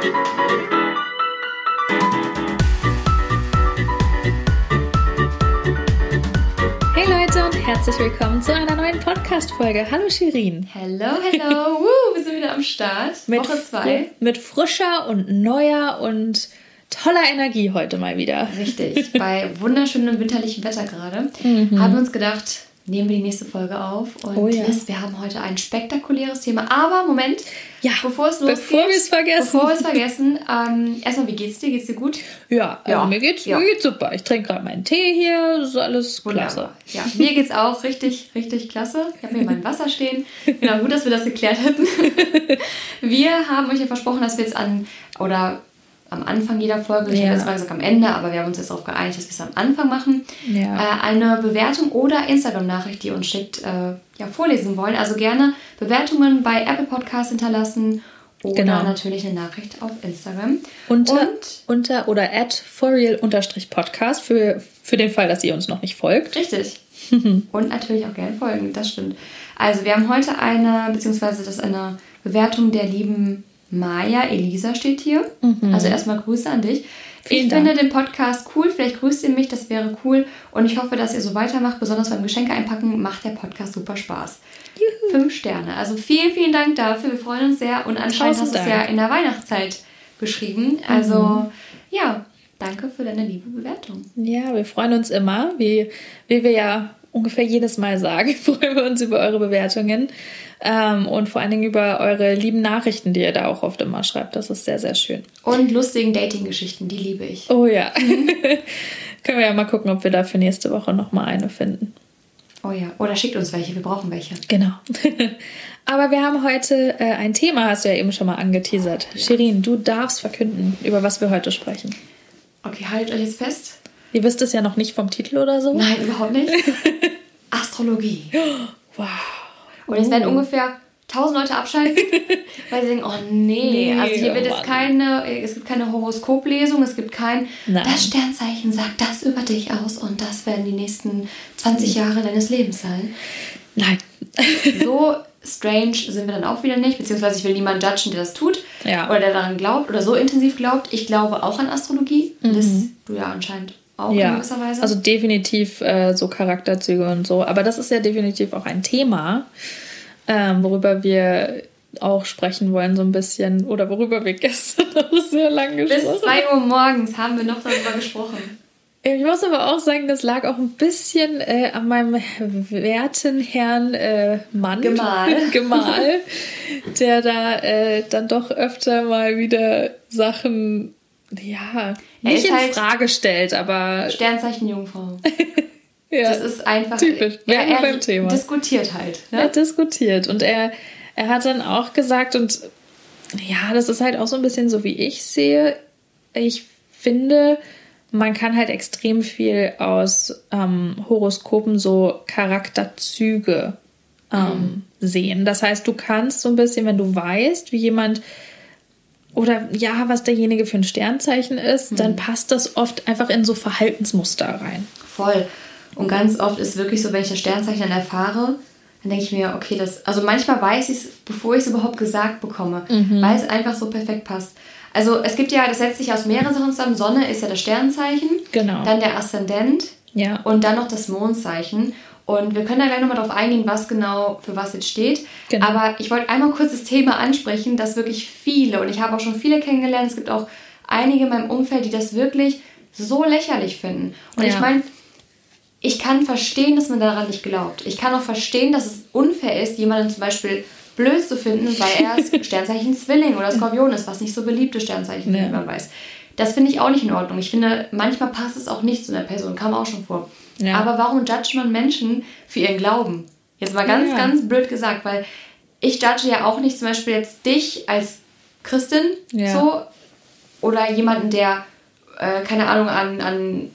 Hey Leute und herzlich willkommen zu einer neuen Podcast-Folge. Hallo Shirin. Hello, hello. Woo, wir sind wieder am Start. Mit Woche zwei. Mit frischer und neuer und toller Energie heute mal wieder. Richtig. Bei wunderschönem winterlichem Wetter gerade Mhm. haben wir uns gedacht, nehmen wir die nächste Folge auf. Und Oh ja. Liz, wir haben heute ein spektakuläres Thema. Aber Moment, Ja, bevor es losgeht, bevor wir es vergessen. Bevor wir es vergessen, ähm, erstmal, wie geht's dir? Geht's dir gut? Ja, Ja. Also mir, geht's, Ja. mir geht's super. Ich trinke gerade meinen Tee hier. Das ist alles klasse. Wunderbar. Ja, mir geht's auch richtig, richtig klasse. Ich habe hier mein Wasser stehen. Genau, gut, dass wir das geklärt hätten. Wir haben euch ja versprochen, dass wir jetzt an, oder am Anfang jeder Folge, ich Ja. hätte jetzt mal gesagt am Ende, aber wir haben uns jetzt darauf geeinigt, dass wir es am Anfang machen, Ja. äh, eine Bewertung oder Instagram-Nachricht, die ihr uns schickt, äh, ja, vorlesen wollen. Also gerne Bewertungen bei Apple Podcasts hinterlassen oder Genau. natürlich eine Nachricht auf Instagram. Unter, Und unter oder at forreal-podcast für, für den Fall, dass ihr uns noch nicht folgt. Richtig. Und natürlich auch gerne folgen, das stimmt. Also wir haben heute eine, beziehungsweise das ist eine Bewertung der lieben Maya. Elisa steht hier. Also erstmal Grüße an dich. Mhm. Vielen ich Dank. finde den Podcast cool, vielleicht grüßt ihr mich, das wäre cool. Und ich hoffe, dass ihr so weitermacht, besonders beim Geschenke einpacken, macht der Podcast super Spaß. Fünf Sterne. Also vielen, vielen Dank dafür. Wir freuen uns sehr. Und anscheinend Tausend hast du es ja in der Weihnachtszeit geschrieben. Also Mhm. ja, danke für deine liebe Bewertung. Ja, wir freuen uns immer, wie, wie wir ja ungefähr jedes Mal sagen, freuen wir uns über eure Bewertungen ähm, und vor allen Dingen über eure lieben Nachrichten, die ihr da auch oft immer schreibt. Das ist sehr, sehr schön. Und lustigen Dating-Geschichten, die liebe ich. Oh ja. Können wir ja mal gucken, ob wir da für nächste Woche nochmal eine finden. Oh ja, oder schickt uns welche, wir brauchen welche. Genau. Aber wir haben heute äh, ein Thema, hast du ja eben schon mal angeteasert. Shirin, du darfst verkünden, über was wir heute sprechen. Okay, haltet euch jetzt fest. Ihr wisst es ja noch nicht vom Titel oder so. Nein, überhaupt nicht. Astrologie. Wow. Und jetzt werden ungefähr 1000 Leute abschalten, weil sie denken, oh nee, Nee, also hier oh wird jetzt keine, es gibt keine Horoskoplesung, es gibt kein, Nein. das Sternzeichen sagt das über dich aus und das werden die nächsten 20 Jahre deines Lebens sein. Nein. So strange sind wir dann auch wieder nicht, beziehungsweise ich will niemanden judgen, der das tut Ja. oder der daran glaubt oder so intensiv glaubt. Ich glaube auch an Astrologie, das du ja anscheinend auch in ja, gewisser Weise. also definitiv äh, so Charakterzüge und so. Aber das ist ja definitiv auch ein Thema, ähm, worüber wir auch sprechen wollen, so ein bisschen. Oder worüber wir gestern auch sehr lange Bis gesprochen 2 Uhr morgens haben wir noch darüber gesprochen. Ich muss aber auch sagen, das lag auch ein bisschen äh, an meinem werten Herrn äh, Mann. Gemahl. Gemahl, der da äh, dann doch öfter mal wieder Sachen, ja, Er nicht in halt- Frage stellt, aber Sternzeichen Jungfrau. ja, Das ist einfach. typisch. Wir Er, er beim Thema. diskutiert halt. er Ne? diskutiert und er, er hat dann auch gesagt, und ja, das ist halt auch so ein bisschen so, wie ich sehe. Ich finde, man kann halt extrem viel aus ähm, Horoskopen so Charakterzüge ähm, sehen. Das heißt, du kannst so ein bisschen, wenn du weißt, wie jemand oder ja, was derjenige für ein Sternzeichen ist, dann passt das oft einfach in so Verhaltensmuster rein. Voll. Und ganz oft ist wirklich so, wenn ich das Sternzeichen dann erfahre, dann denke ich mir, okay, das. Also manchmal weiß ich es, bevor ich es überhaupt gesagt bekomme, Mhm. weil es einfach so perfekt passt. Also es gibt ja, das setzt sich aus mehreren Sachen zusammen. Sonne ist ja das Sternzeichen. Genau. Dann der Aszendent. Ja. Und dann noch das Mondzeichen. Und wir können da gleich nochmal drauf eingehen, was genau für was jetzt steht. Genau. Aber ich wollte einmal kurz das Thema ansprechen, dass wirklich viele, und ich habe auch schon viele kennengelernt, es gibt auch einige in meinem Umfeld, die das wirklich so lächerlich finden. Und Ja. ich meine, ich kann verstehen, dass man daran nicht glaubt. Ich kann auch verstehen, dass es unfair ist, jemanden zum Beispiel blöd zu finden, weil er Sternzeichen Zwilling oder Skorpion ist, was nicht so beliebte Sternzeichen sind, Ja. wie man weiß. Das finde ich auch nicht in Ordnung. Ich finde, manchmal passt es auch nicht zu einer Person, kam auch schon vor. Ja. Aber warum judgt man Menschen für ihren Glauben? Jetzt mal ganz, Ja. ganz blöd gesagt, weil ich judge ja auch nicht zum Beispiel jetzt dich als Christin Ja. so oder jemanden, der, äh, keine Ahnung, an, an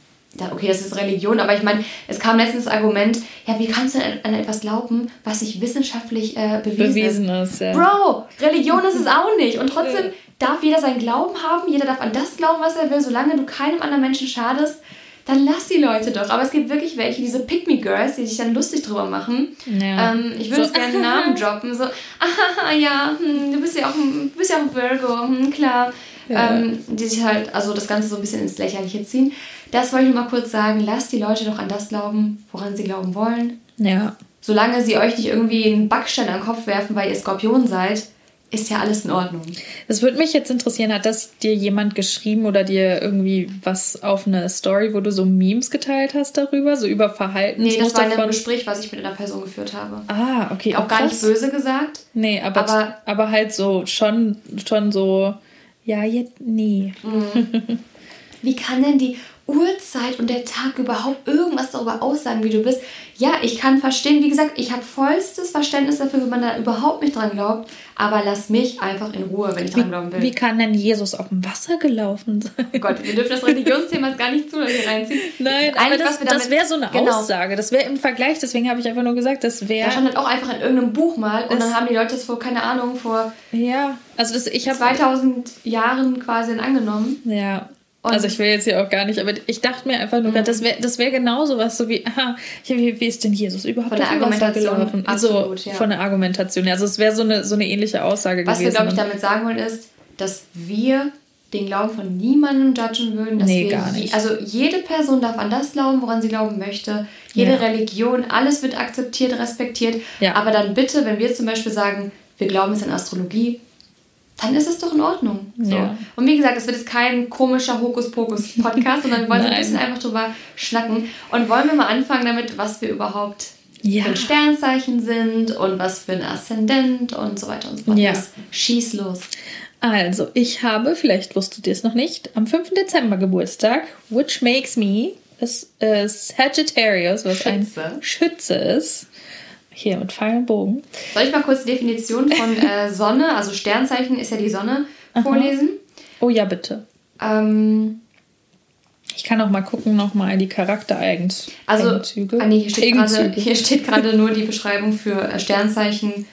okay, das ist Religion, aber ich meine, es kam letztens das Argument, ja, wie kannst du an, an etwas glauben, was nicht wissenschaftlich äh, bewiesen, Bewiesen ist? ist, ja. Bro, Religion ist es auch nicht. Und trotzdem darf jeder seinen Glauben haben, jeder darf an das glauben, was er will, solange du keinem anderen Menschen schadest, dann lass die Leute doch. Aber es gibt wirklich welche, diese Pick-Me-Girls, die sich dann lustig drüber machen. Ja. Ähm, ich würde So, gerne einen Namen droppen. So, ah, ja, hm, du bist ja auch ein, du bist ja auch ein Virgo, hm, klar. ja. ähm, die sich halt, also das Ganze so ein bisschen ins Lächerliche ziehen. Das wollte ich nur mal kurz sagen. Lasst die Leute doch an das glauben, woran sie glauben wollen. Ja. Solange sie euch nicht irgendwie einen Backstein am Kopf werfen, weil ihr Skorpion seid, ist ja alles in Ordnung. Das würde mich jetzt interessieren, hat das dir jemand geschrieben oder dir irgendwie was auf eine Story, wo du so Memes geteilt hast darüber, so über Verhalten? Nee, das war in einem Gespräch, was ich mit einer Person geführt habe. Ah, okay. Auch, gar nicht böse gesagt. Nee, aber, aber, aber halt so schon, schon so, ja, jetzt nie. Mhm. Wie kann denn die Uhrzeit und der Tag überhaupt irgendwas darüber aussagen, wie du bist. Ja, ich kann verstehen, wie gesagt, ich habe vollstes Verständnis dafür, wenn man da überhaupt nicht dran glaubt, aber lass mich einfach in Ruhe, wenn ich dran glauben will. Wie kann denn Jesus auf dem Wasser gelaufen sein? Oh Gott, wir dürfen das Religionsthema gar nicht zu hier reinziehen. Nein, aber das, das wäre so eine genau. Aussage. Das wäre im Vergleich, deswegen habe ich einfach nur gesagt, das wäre... Da stand halt auch einfach in irgendeinem Buch mal und dann haben die Leute das vor, keine Ahnung, vor... Ja, also das, ich habe... 2000 Jahren quasi angenommen. Ja, und also ich will jetzt hier auch gar nicht, aber ich dachte mir einfach nur, mhm. das wäre das wär genau sowas, so wie, aha, wie, wie ist denn Jesus überhaupt von der Argumentation? Absolut, so, ja. Von der Argumentation, also es wäre so eine, so eine ähnliche Aussage Was gewesen. Was wir, glaube ich, damit sagen wollen, ist, dass wir den Glauben von niemandem judgen würden. Dass nee, wir gar nicht. Also jede Person darf an das glauben, woran sie glauben möchte. Jede ja. Religion, alles wird akzeptiert, respektiert. Ja. Aber dann bitte, wenn wir zum Beispiel sagen, wir glauben es an Astrologie, dann ist es doch in Ordnung. So. Ja. Und wie gesagt, das wird jetzt kein komischer Hokuspokus-Podcast, sondern wir wollen ein bisschen einfach drüber schnacken. Und wollen wir mal anfangen damit, was wir überhaupt ja. für ein Sternzeichen sind und was für ein Aszendent und so weiter und so fort. Ja. Schieß los. Also, ich habe, vielleicht wusstet ihr es noch nicht, am 5. Dezember Geburtstag, which makes me a, a Sagittarius, was Schütze. ein Schütze ist. Hier mit und Bogen. Soll ich mal kurz die Definition von äh, Sonne, also Sternzeichen ist ja die Sonne, vorlesen? Oh ja, bitte. Ähm, ich kann auch mal gucken, nochmal die Charaktereigenzüge. Also, ah, nee, hier steht gerade nur die Beschreibung für äh, Sternzeichen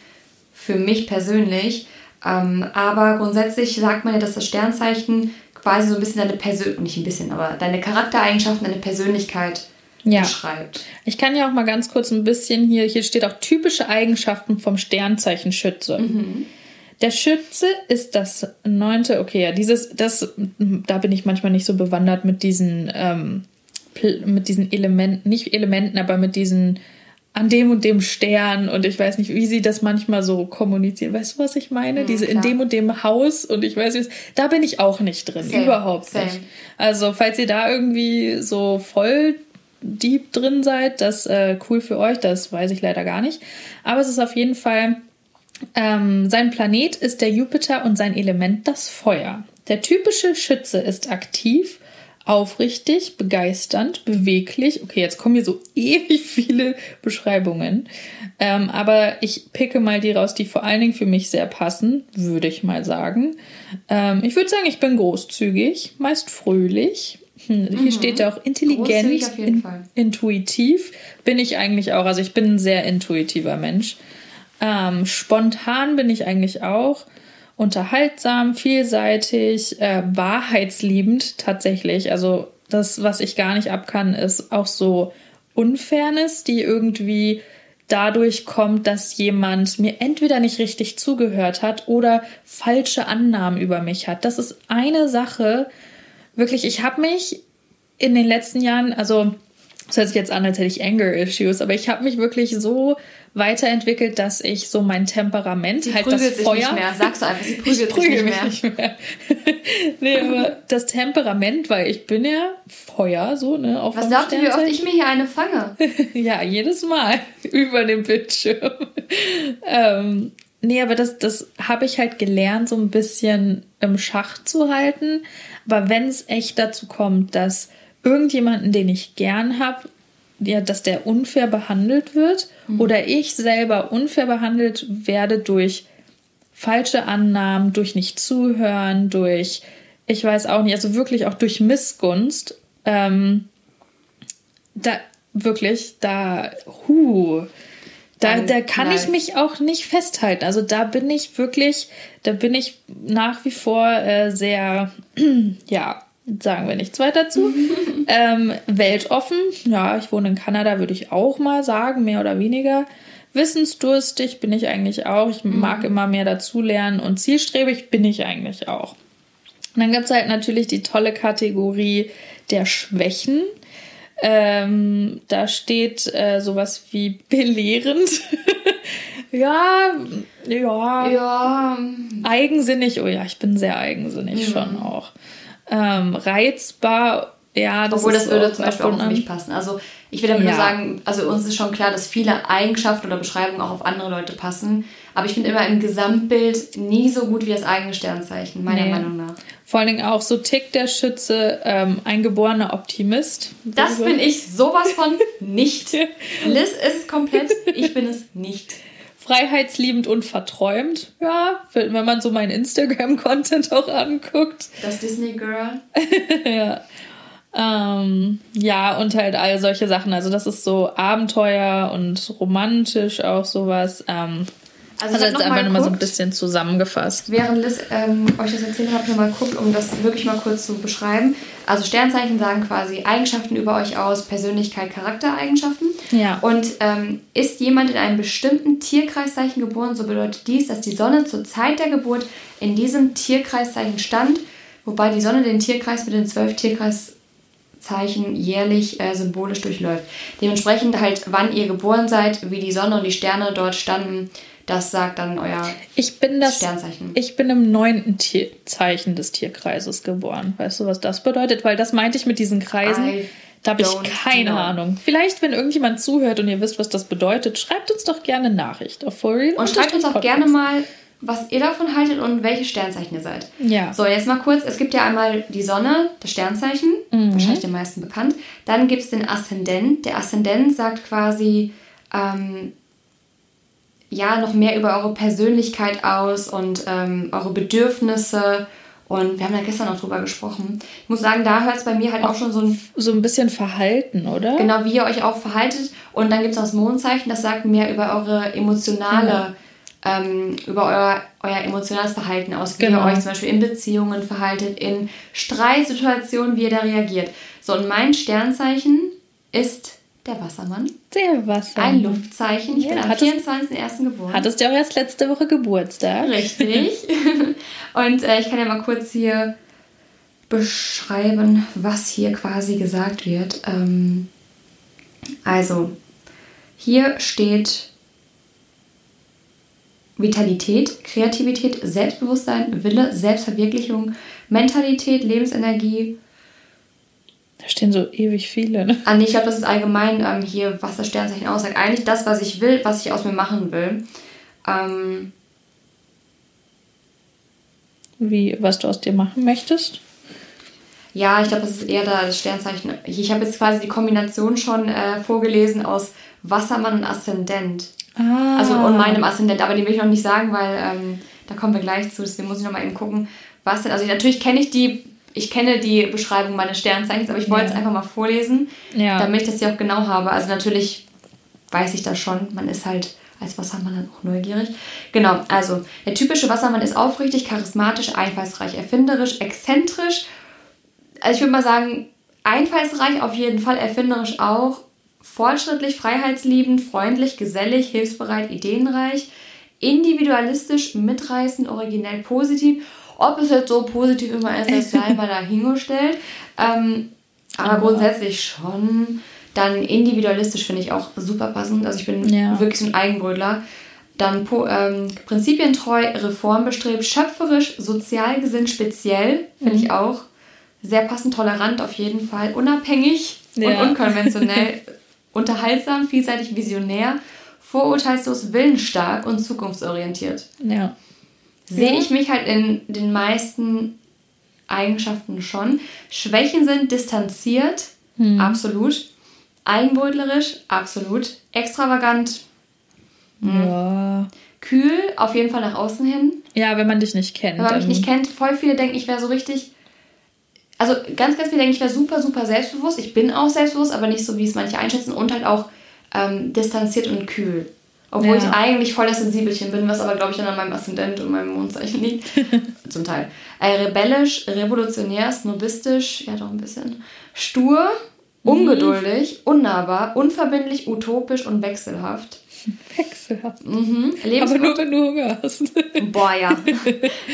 für mich persönlich. Ähm, aber grundsätzlich sagt man ja, dass das Sternzeichen quasi so ein bisschen deine Persönlichkeit, nicht ein bisschen, aber deine Charaktereigenschaften, deine Persönlichkeit ja. beschreibt. Ich kann ja auch mal ganz kurz ein bisschen hier, hier steht auch typische Eigenschaften vom Sternzeichen Schütze. Mhm. Der Schütze ist das neunte, okay, ja, dieses, das, da bin ich manchmal nicht so bewandert mit diesen, ähm, mit diesen Elementen, nicht Elementen, aber mit diesen an dem und dem Stern und ich weiß nicht, wie sie das manchmal so kommunizieren. Weißt du, was ich meine? Mhm, Diese klar. in dem und dem Haus und ich weiß nicht, da bin ich auch nicht drin, same, überhaupt same. nicht. Also, falls ihr da irgendwie so voll deep drin seid, das äh, cool für euch, das weiß ich leider gar nicht. Aber es ist auf jeden Fall, ähm, sein Planet ist der Jupiter und sein Element das Feuer. Der typische Schütze ist aktiv, aufrichtig, begeisternd, beweglich. Okay, jetzt kommen hier so ewig viele Beschreibungen. Ähm, aber ich picke mal die raus, die vor allen Dingen für mich sehr passen, würde ich mal sagen. Ähm, ich würde sagen, ich bin großzügig, meist fröhlich, hm, hier mhm. steht ja auch intelligent, in, intuitiv. Bin ich eigentlich auch. Also ich bin ein sehr intuitiver Mensch. Ähm, spontan bin ich eigentlich auch. Unterhaltsam, vielseitig, äh, wahrheitsliebend tatsächlich. Also das, was ich gar nicht abkann, ist auch so Unfairness, die irgendwie dadurch kommt, dass jemand mir entweder nicht richtig zugehört hat oder falsche Annahmen über mich hat. Das ist eine Sache, wirklich, ich habe mich in den letzten Jahren, also das hört sich jetzt an, als hätte ich Anger-Issues, aber ich habe mich wirklich so weiterentwickelt, dass ich so mein Temperament, sie halt das Feuer. Nicht mehr. Sagst du einfach, sie prügelt ich prügel nicht mehr. Nicht mehr. nee, aber das Temperament, weil ich bin ja Feuer, so, ne? Auf Was glaubt ihr, wie oft ich mir hier eine fange? ja, jedes Mal über dem Bildschirm. ähm, nee, aber das, das habe ich halt gelernt, so ein bisschen im Schach zu halten. Aber wenn es echt dazu kommt, dass irgendjemanden, den ich gern habe, ja, dass der unfair behandelt wird mhm. oder ich selber unfair behandelt werde durch falsche Annahmen, durch nicht zuhören, durch, ich weiß auch nicht, also wirklich auch durch Missgunst, ähm, da wirklich, da, huh, da, da kann nice. ich mich auch nicht festhalten. Also da bin ich wirklich, da bin ich nach wie vor äh, sehr, ja, sagen wir nichts weiter zu. ähm, weltoffen, ja, ich wohne in Kanada, würde ich auch mal sagen, mehr oder weniger. Wissensdurstig bin ich eigentlich auch. Ich mag mhm. immer mehr dazulernen und zielstrebig bin ich eigentlich auch. Und dann gibt es halt natürlich die tolle Kategorie der Schwächen. Ähm, da steht äh, sowas wie belehrend. ja, ja. Ja. Eigensinnig. Oh ja, ich bin sehr eigensinnig mhm. schon auch. Ähm, reizbar. Ja, das Obwohl das würde zum Beispiel auch auf mich passen. Also ich will damit ja. nur sagen, also uns ist schon klar, dass viele Eigenschaften oder Beschreibungen auch auf andere Leute passen. Aber ich finde immer im Gesamtbild nie so gut wie das eigene Sternzeichen, meiner nee. Meinung nach. Vor allen Dingen auch so tickt der Schütze, ähm, ein geborener Optimist. Das bin ich sowas von nicht. Liz ist es komplett, ich bin es nicht. Freiheitsliebend und verträumt. Ja, wenn man so meinen Instagram-Content auch anguckt. Das Disney Girl. ja. Ähm, ja, und halt all solche Sachen. Also das ist so Abenteuer und romantisch auch sowas. Ähm, also, also jetzt einfach nochmal so ein bisschen zusammengefasst. Während Liz ähm, euch das erzählt hat, nochmal geguckt, um das wirklich mal kurz zu beschreiben. Also Sternzeichen sagen quasi Eigenschaften über euch aus, Persönlichkeit, Charaktereigenschaften. Ja. Und ähm, ist jemand in einem bestimmten Tierkreiszeichen geboren, so bedeutet dies, dass die Sonne zur Zeit der Geburt in diesem Tierkreiszeichen stand, wobei die Sonne den Tierkreis mit den zwölf Tierkreiszeichen jährlich äh, symbolisch durchläuft. Dementsprechend halt, wann ihr geboren seid, wie die Sonne und die Sterne dort standen, das sagt dann euer ich bin das, Sternzeichen. Ich bin im neunten Tierzeichen des Tierkreises geboren. Weißt du, was das bedeutet? Weil das meinte ich mit diesen Kreisen. I da habe ich keine know. Ahnung. Vielleicht, wenn irgendjemand zuhört und ihr wisst, was das bedeutet, schreibt uns doch gerne eine Nachricht auf For Real. Und schreibt uns auch Podcast. gerne mal, was ihr davon haltet und welche Sternzeichen ihr seid. Ja. So, jetzt mal kurz. Es gibt ja einmal die Sonne, das Sternzeichen, mhm. wahrscheinlich den meisten bekannt. Dann gibt es den Aszendent. Der Aszendent sagt quasi, ähm, ja noch mehr über eure Persönlichkeit aus und ähm, eure Bedürfnisse. Und wir haben ja gestern auch drüber gesprochen. Ich muss sagen, da hört es bei mir halt auch, auch, schon so ein... So ein bisschen Verhalten, oder? Genau, wie ihr euch auch verhaltet. Und dann gibt es das Mondzeichen, das sagt mehr über eure emotionale... Ja. Ähm, über euer, euer emotionales Verhalten aus, wie genau. ihr euch zum Beispiel in Beziehungen verhaltet, in Streitsituationen, wie ihr da reagiert. So, und mein Sternzeichen ist der Wassermann. Der Wassermann. Ein Luftzeichen. Ich ja, bin am 24.01. geboren. Hattest du auch erst letzte Woche Geburtstag? Richtig. Und äh, ich kann ja mal kurz hier beschreiben, was hier quasi gesagt wird. Ähm, also, hier steht Vitalität, Kreativität, Selbstbewusstsein, Wille, Selbstverwirklichung, Mentalität, Lebensenergie, da stehen so ewig viele. Ne? Ah, nee, ich glaube, das ist allgemein ähm, hier, was das Sternzeichen aussagt. Eigentlich das, was ich will, was ich aus mir machen will. Ähm, Wie, was du aus dir machen möchtest? Ja, ich glaube, das ist eher da das Sternzeichen. Ich habe jetzt quasi die Kombination schon äh, vorgelesen aus Wassermann und Aszendent. Ah. Also und meinem Aszendent, aber den will ich noch nicht sagen, weil ähm, da kommen wir gleich zu. Deswegen muss ich noch mal eben gucken, was denn. Also natürlich kenne ich die ich kenne die Beschreibung meines Sternzeichens, aber ich wollte ja. es einfach mal vorlesen, ja. damit ich das ja auch genau habe. Also natürlich weiß ich das schon. Man ist halt als Wassermann dann auch neugierig. Genau, also der typische Wassermann ist aufrichtig, charismatisch, einfallsreich, erfinderisch, exzentrisch. Also ich würde mal sagen, einfallsreich auf jeden Fall, erfinderisch auch, fortschrittlich, freiheitsliebend, freundlich, gesellig, hilfsbereit, ideenreich, individualistisch, mitreißend, originell, positiv ob es jetzt so positiv immer ist, das sei mal dahingestellt. Ähm, aber, aber grundsätzlich schon. Dann individualistisch finde ich auch super passend. Also ich bin ja. wirklich so ein Eigenbrötler. Dann ähm, prinzipientreu, reformbestrebt, schöpferisch, sozial gesinnt, speziell finde mhm. ich auch. Sehr passend, tolerant auf jeden Fall, unabhängig ja. und unkonventionell, unterhaltsam, vielseitig, visionär, vorurteilslos, willensstark und zukunftsorientiert. Ja sehe ich mich halt in den meisten Eigenschaften schon. Schwächen sind distanziert, hm. absolut. Eigenbrötlerisch, absolut. Extravagant, hm. ja. Kühl, auf jeden Fall nach außen hin. Ja, wenn man dich nicht kennt. Wenn man mich nicht kennt, voll viele denken, ich wäre so richtig. Also ganz, ganz viele denken, ich wäre super, super selbstbewusst. Ich bin auch selbstbewusst, aber nicht so, wie es manche einschätzen. Und halt auch ähm, distanziert und kühl. Obwohl ja. ich eigentlich voll das Sensibelchen bin, was aber, glaube ich, dann an meinem Aszendent und meinem Mondzeichen liegt. Zum Teil. Äh, rebellisch, revolutionär, snobistisch, ja doch ein bisschen. Stur, mhm. ungeduldig, unnahbar, unverbindlich, utopisch und wechselhaft. Wechselhaft. Mhm. Aber nur, wenn du Hunger hast. Boah, ja.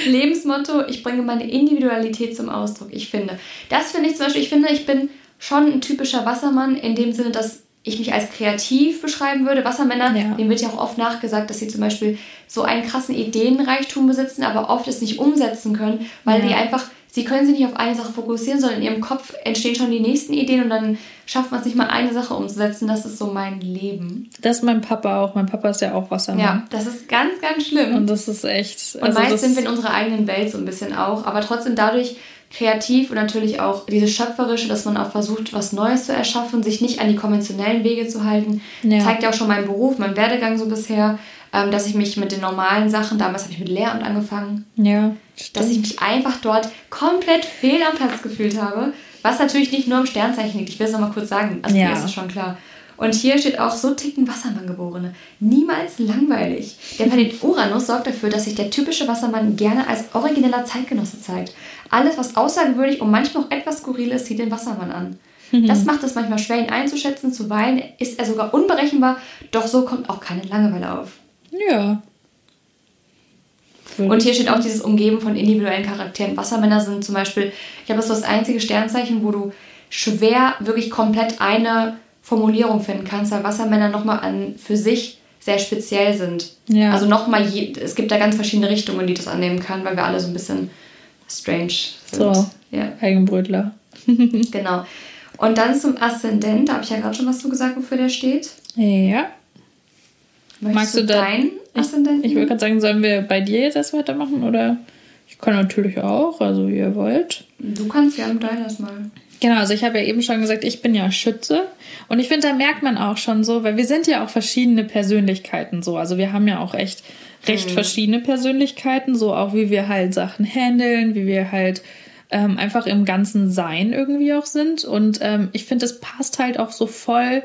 Lebensmotto, ich bringe meine Individualität zum Ausdruck. Ich finde, das finde ich zum Beispiel, ich finde, ich bin schon ein typischer Wassermann in dem Sinne, dass ich mich als kreativ beschreiben würde. Wassermänner, ja. denen wird ja auch oft nachgesagt, dass sie zum Beispiel so einen krassen Ideenreichtum besitzen, aber oft es nicht umsetzen können, weil ja. die einfach, sie können sich nicht auf eine Sache fokussieren, sondern in ihrem Kopf entstehen schon die nächsten Ideen und dann schafft man es nicht mal eine Sache umzusetzen. Das ist so mein Leben. Das ist mein Papa auch. Mein Papa ist ja auch Wassermann. Ja, das ist ganz, ganz schlimm. Und das ist echt. Also und meist sind wir in unserer eigenen Welt so ein bisschen auch, aber trotzdem dadurch kreativ und natürlich auch dieses Schöpferische, dass man auch versucht, was Neues zu erschaffen, sich nicht an die konventionellen Wege zu halten. Ja. Zeigt ja auch schon mein Beruf, mein Werdegang so bisher, ähm, dass ich mich mit den normalen Sachen, damals habe ich mit Lehramt angefangen, ja, dass ich mich einfach dort komplett fehl am Platz gefühlt habe. Was natürlich nicht nur im Sternzeichen liegt, ich will es nochmal kurz sagen, also ja. mir ist es schon klar. Und hier steht auch, so ticken Wassermann-Geborene. Niemals langweilig. Der Planet Uranus sorgt dafür, dass sich der typische Wassermann gerne als origineller Zeitgenosse zeigt. Alles, was außergewöhnlich und manchmal auch etwas skurril ist, zieht den Wassermann an. Mhm. Das macht es manchmal schwer, ihn einzuschätzen. Zuweilen ist er sogar unberechenbar, doch so kommt auch keine Langeweile auf. Ja. Und hier steht auch dieses Umgeben von individuellen Charakteren. Wassermänner sind zum Beispiel, ich glaube, das ist das einzige Sternzeichen, wo du schwer wirklich komplett eine Formulierung finden kannst, weil Wassermänner nochmal an für sich sehr speziell sind. Ja. Also nochmal, es gibt da ganz verschiedene Richtungen, die das annehmen kann, weil wir alle so ein bisschen strange sind. So, ja. Eigenbrötler. genau. Und dann zum Aszendent, da habe ich ja gerade schon was zu gesagt, wofür der steht. Ja. Möchtest Magst du, deinen Aszendent? Ich, ich würde gerade sagen, sollen wir bei dir jetzt erst weitermachen oder ich kann natürlich auch, also wie ihr wollt. Du kannst ja mit deinem erstmal. Genau, also ich habe ja eben schon gesagt, ich bin ja Schütze. Und ich finde, da merkt man auch schon so, weil wir sind ja auch verschiedene Persönlichkeiten so. Also wir haben ja auch echt recht mhm. verschiedene Persönlichkeiten, so auch wie wir halt Sachen handeln, wie wir halt ähm, einfach im ganzen Sein irgendwie auch sind. Und ähm, ich finde, es passt halt auch so voll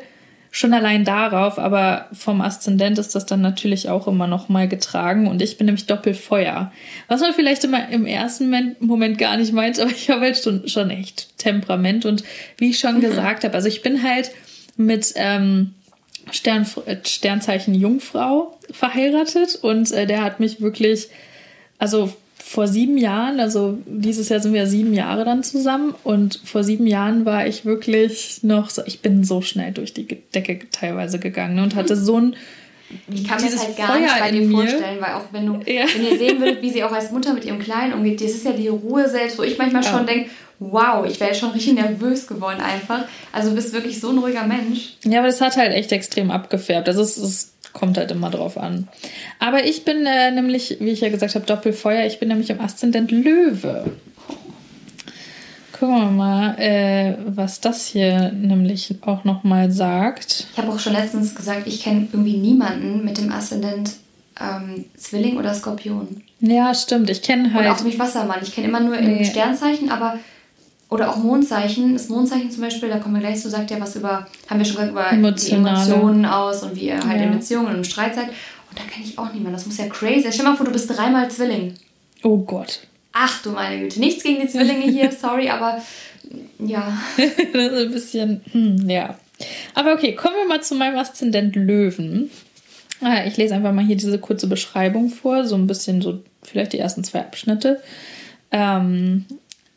schon allein darauf, aber vom Aszendent ist das dann natürlich auch immer noch mal getragen und ich bin nämlich Doppelfeuer. Was man vielleicht immer im ersten Moment gar nicht meint, aber ich habe halt schon, schon echt Temperament und wie ich schon mhm. gesagt habe, also ich bin halt mit ähm, Stern, Sternzeichen Jungfrau verheiratet und äh, der hat mich wirklich, also vor sieben Jahren, also dieses Jahr sind wir sieben Jahre dann zusammen und vor sieben Jahren war ich wirklich noch so, ich bin so schnell durch die Decke teilweise gegangen und hatte so ein ich kann mir das halt gar Feuer nicht bei dir vorstellen, weil auch wenn du, ja. wenn ihr sehen würdet, wie sie auch als Mutter mit ihrem Kleinen umgeht, das ist ja die Ruhe selbst, wo ich manchmal ja. schon denke, wow, ich wäre schon richtig nervös geworden einfach. Also du bist wirklich so ein ruhiger Mensch. Ja, aber das hat halt echt extrem abgefärbt. Also es, es kommt halt immer drauf an. Aber ich bin äh, nämlich, wie ich ja gesagt habe, Doppelfeuer. Ich bin nämlich im Aszendent Löwe. Gucken wir mal, äh, was das hier nämlich auch nochmal sagt. Ich habe auch schon letztens gesagt, ich kenne irgendwie niemanden mit dem Aszendent ähm, Zwilling oder Skorpion. Ja, stimmt. Ich kenne halt. Und auch nicht Wassermann. Ich kenne immer nur nee. im Sternzeichen, aber oder auch Mondzeichen. Das Mondzeichen zum Beispiel, da kommen wir gleich zu, sagt ja was über, haben wir schon gesagt, über Emotionale. die Emotionen aus und wie ihr halt ja. in Beziehungen und im Streit seid. Und da kenne ich auch niemanden. Das muss ja crazy sein. Stell dir mal vor, du bist dreimal Zwilling. Oh Gott. Ach du meine Güte. Nichts gegen die Zwillinge hier, sorry, aber ja. das ist ein bisschen, hm, ja. Aber okay, kommen wir mal zu meinem Aszendent Löwen. Ah, ich lese einfach mal hier diese kurze Beschreibung vor, so ein bisschen so vielleicht die ersten zwei Abschnitte. Ähm,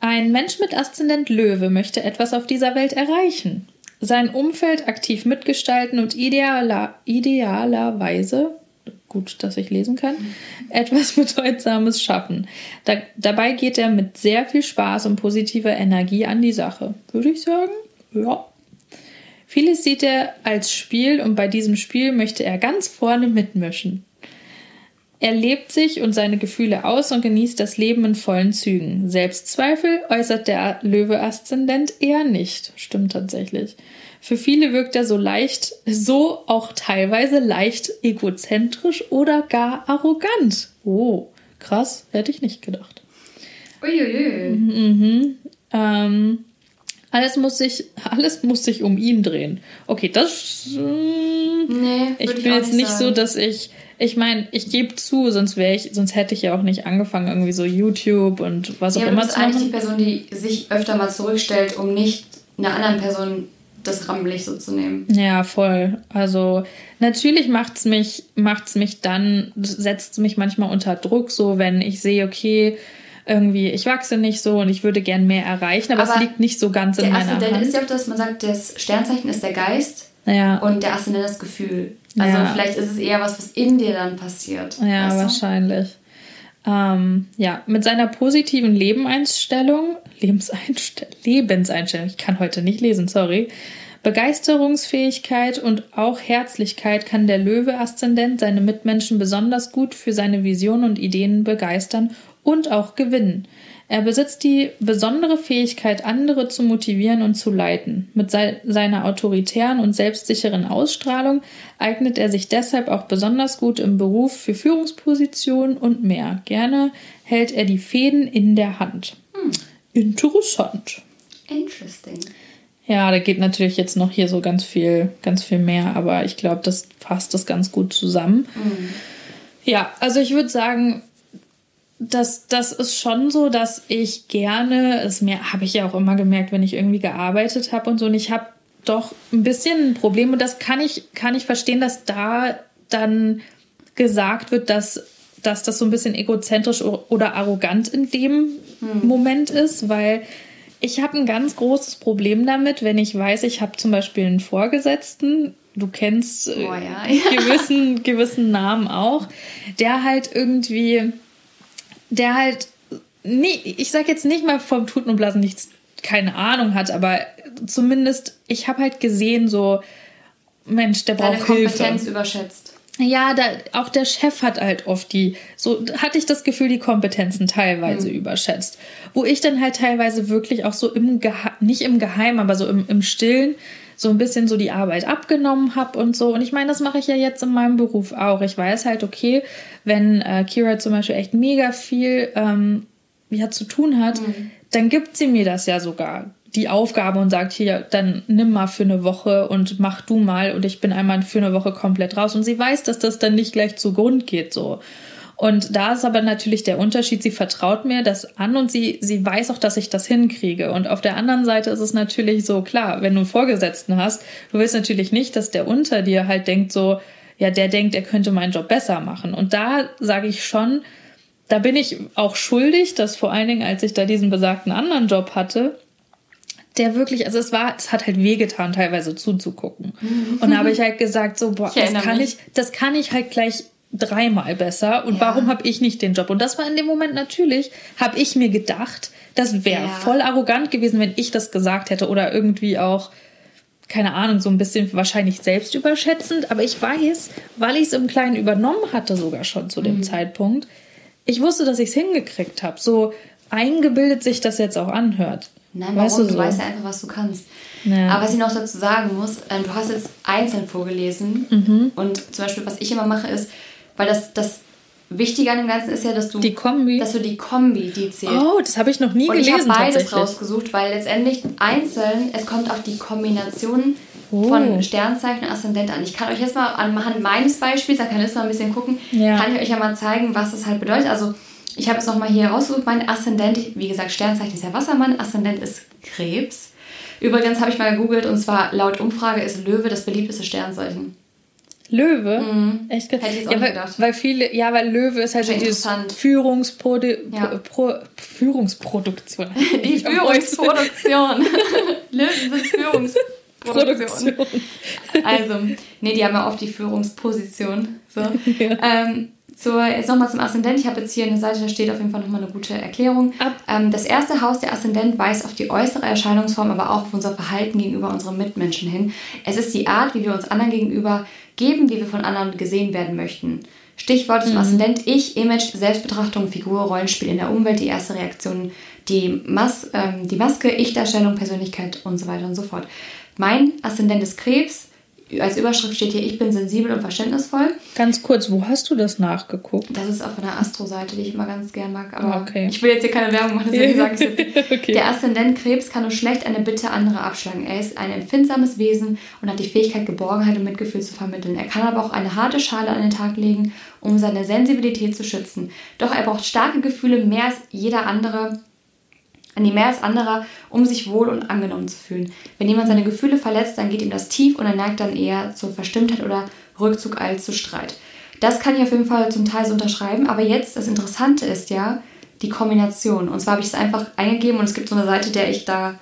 ein Mensch mit Aszendent Löwe möchte etwas auf dieser Welt erreichen. Sein Umfeld aktiv mitgestalten und idealer, idealerweise, gut, dass ich lesen kann, etwas Bedeutsames schaffen. Da, dabei geht er mit sehr viel Spaß und positiver Energie an die Sache. Würde ich sagen? Ja. Vieles sieht er als Spiel und bei diesem Spiel möchte er ganz vorne mitmischen. Er lebt sich und seine Gefühle aus und genießt das Leben in vollen Zügen. Selbstzweifel äußert der Löwe-Aszendent eher nicht. Stimmt tatsächlich. Für viele wirkt er so leicht, so auch teilweise leicht egozentrisch oder gar arrogant. Oh, krass, hätte ich nicht gedacht. Uiuiui. Mhm, ähm, alles muss sich, alles muss sich um ihn drehen. Okay, das. Äh, nee, ich bin ich jetzt nicht sagen. so, dass ich ich meine, ich gebe zu, sonst wäre ich, sonst hätte ich ja auch nicht angefangen, irgendwie so YouTube und was ja, auch immer zu machen. Du bist eigentlich die Person, die sich öfter mal zurückstellt, um nicht einer anderen Person das Rampenlicht so zu nehmen. Ja, voll. Also natürlich macht's mich, macht's mich dann, setzt mich manchmal unter Druck, so wenn ich sehe, okay, irgendwie, ich wachse nicht so und ich würde gern mehr erreichen, aber, aber es liegt nicht so ganz in meiner Hand. Der ist ja auch, dass man sagt, das Sternzeichen ist der Geist ja. und der Aszendent das Gefühl. Also ja. vielleicht ist es eher was, was in dir dann passiert. Ja, wahrscheinlich. Ähm, ja, mit seiner positiven Lebenseinstellung, Lebenseinstell Lebenseinstellung, ich kann heute nicht lesen, sorry, Begeisterungsfähigkeit und auch Herzlichkeit kann der Löwe-Aszendent seine Mitmenschen besonders gut für seine Visionen und Ideen begeistern und auch gewinnen. Er besitzt die besondere Fähigkeit, andere zu motivieren und zu leiten. Mit seiner autoritären und selbstsicheren Ausstrahlung eignet er sich deshalb auch besonders gut im Beruf für Führungspositionen und mehr. Gerne hält er die Fäden in der Hand. Hm. Interessant. Interesting. Ja, da geht natürlich jetzt noch hier so ganz viel, ganz viel mehr, aber ich glaube, das fasst das ganz gut zusammen. Mhm. Ja, also ich würde sagen, das, das ist schon so, dass ich gerne, es mehr habe ich ja auch immer gemerkt, wenn ich irgendwie gearbeitet habe und so, und ich habe doch ein bisschen ein Problem und das kann ich, kann ich verstehen, dass da dann gesagt wird, dass, dass das so ein bisschen egozentrisch oder arrogant in dem hm. Moment ist, weil ich habe ein ganz großes Problem damit, wenn ich weiß, ich habe zum Beispiel einen Vorgesetzten, du kennst äh, oh, ja. gewissen, gewissen Namen auch, der halt irgendwie der halt, nie, ich sag jetzt nicht mal vom Tuten und Blasen nichts, keine Ahnung hat, aber zumindest, ich habe halt gesehen, so, Mensch, der braucht Deine Kompetenz Hilfe. überschätzt. Ja, da, auch der Chef hat halt oft die, so hatte ich das Gefühl, die Kompetenzen teilweise mhm. überschätzt. Wo ich dann halt teilweise wirklich auch so im Geheim, nicht im Geheim, aber so im, im Stillen so ein bisschen so die Arbeit abgenommen habe und so. Und ich meine, das mache ich ja jetzt in meinem Beruf auch. Ich weiß halt, okay, wenn äh, Kira zum Beispiel echt mega viel ähm, ja, zu tun hat, mhm. dann gibt sie mir das ja sogar die Aufgabe und sagt, hier, dann nimm mal für eine Woche und mach du mal und ich bin einmal für eine Woche komplett raus. Und sie weiß, dass das dann nicht gleich zu Grund geht so. Und da ist aber natürlich der Unterschied, sie vertraut mir das an und sie, sie weiß auch, dass ich das hinkriege. Und auf der anderen Seite ist es natürlich so, klar, wenn du einen Vorgesetzten hast, du willst natürlich nicht, dass der unter dir halt denkt so, ja, der denkt, er könnte meinen Job besser machen. Und da sage ich schon, da bin ich auch schuldig, dass vor allen Dingen, als ich da diesen besagten anderen Job hatte, der wirklich, also es war, es hat halt wehgetan, teilweise zuzugucken. Und da habe ich halt gesagt, so, boah, das kann mich. ich, das kann ich halt gleich dreimal besser und ja. warum habe ich nicht den Job? Und das war in dem Moment natürlich, habe ich mir gedacht, das wäre ja. voll arrogant gewesen, wenn ich das gesagt hätte oder irgendwie auch, keine Ahnung, so ein bisschen wahrscheinlich selbst überschätzend. Aber ich weiß, weil ich es im Kleinen übernommen hatte, sogar schon zu dem mhm. Zeitpunkt, ich wusste, dass ich es hingekriegt habe. So eingebildet sich das jetzt auch anhört. Nein, warum? Weißt du, so? weißt ja einfach, was du kannst. Ja. Aber was ich noch dazu sagen muss, äh, du hast jetzt einzeln vorgelesen mhm. und zum Beispiel, was ich immer mache, ist, weil das, das Wichtige an dem Ganzen ist ja, dass du die Kombi, dass du die Kombi, die zählt. Oh, das habe ich noch nie und gelesen. Ich habe beides rausgesucht, weil letztendlich einzeln, es kommt auf die Kombination oh. von Sternzeichen und Aszendent an. Ich kann euch jetzt mal anhand meines Beispiels, da kann ich jetzt mal ein bisschen gucken, ja. kann ich euch ja mal zeigen, was das halt bedeutet. Also ich habe es nochmal hier rausgesucht. Mein Aszendent, wie gesagt, Sternzeichen ist ja Wassermann, Aszendent ist Krebs. Übrigens habe ich mal gegoogelt und zwar laut Umfrage ist Löwe das beliebteste Sternzeichen. Löwe? Mhm. Echt Hätte ich ja, weil, weil, viele, ja, weil Löwe ist halt so dieses Führungsprodu ja. Pro, Führungsproduktion. Die Führungsproduktion. Löwen sind Führungsproduktion. Also, nee, die haben ja oft die Führungsposition. So. Ja. Ähm, zur, jetzt nochmal zum Aszendent. Ich habe jetzt hier eine Seite, da steht auf jeden Fall nochmal eine gute Erklärung. Ähm, das erste Haus der Aszendent weist auf die äußere Erscheinungsform, aber auch auf unser Verhalten gegenüber unseren Mitmenschen hin. Es ist die Art, wie wir uns anderen gegenüber geben, wie wir von anderen gesehen werden möchten. Stichwort zum mhm. Aszendent, Ich, Image, Selbstbetrachtung, Figur, Rollenspiel in der Umwelt, die erste Reaktion, die, Mas ähm, die Maske, Ich-Darstellung, Persönlichkeit und so weiter und so fort. Mein Aszendent ist Krebs, als Überschrift steht hier, ich bin sensibel und verständnisvoll. Ganz kurz, wo hast du das nachgeguckt? Das ist auf einer Astro-Seite, die ich immer ganz gern mag. Aber okay. ich will jetzt hier keine Werbung machen, deswegen sage ich es jetzt. okay. Der Aszendent Krebs kann nur schlecht eine Bitte anderer abschlagen. Er ist ein empfindsames Wesen und hat die Fähigkeit, Geborgenheit und Mitgefühl zu vermitteln. Er kann aber auch eine harte Schale an den Tag legen, um seine Sensibilität zu schützen. Doch er braucht starke Gefühle mehr als jeder andere an die mehr als anderer, um sich wohl und angenommen zu fühlen. Wenn jemand seine Gefühle verletzt, dann geht ihm das tief und er neigt dann eher zur Verstimmtheit oder Rückzug als zu Streit. Das kann ich auf jeden Fall zum Teil so unterschreiben, aber jetzt das Interessante ist ja die Kombination. Und zwar habe ich es einfach eingegeben und es gibt so eine Seite, der ich da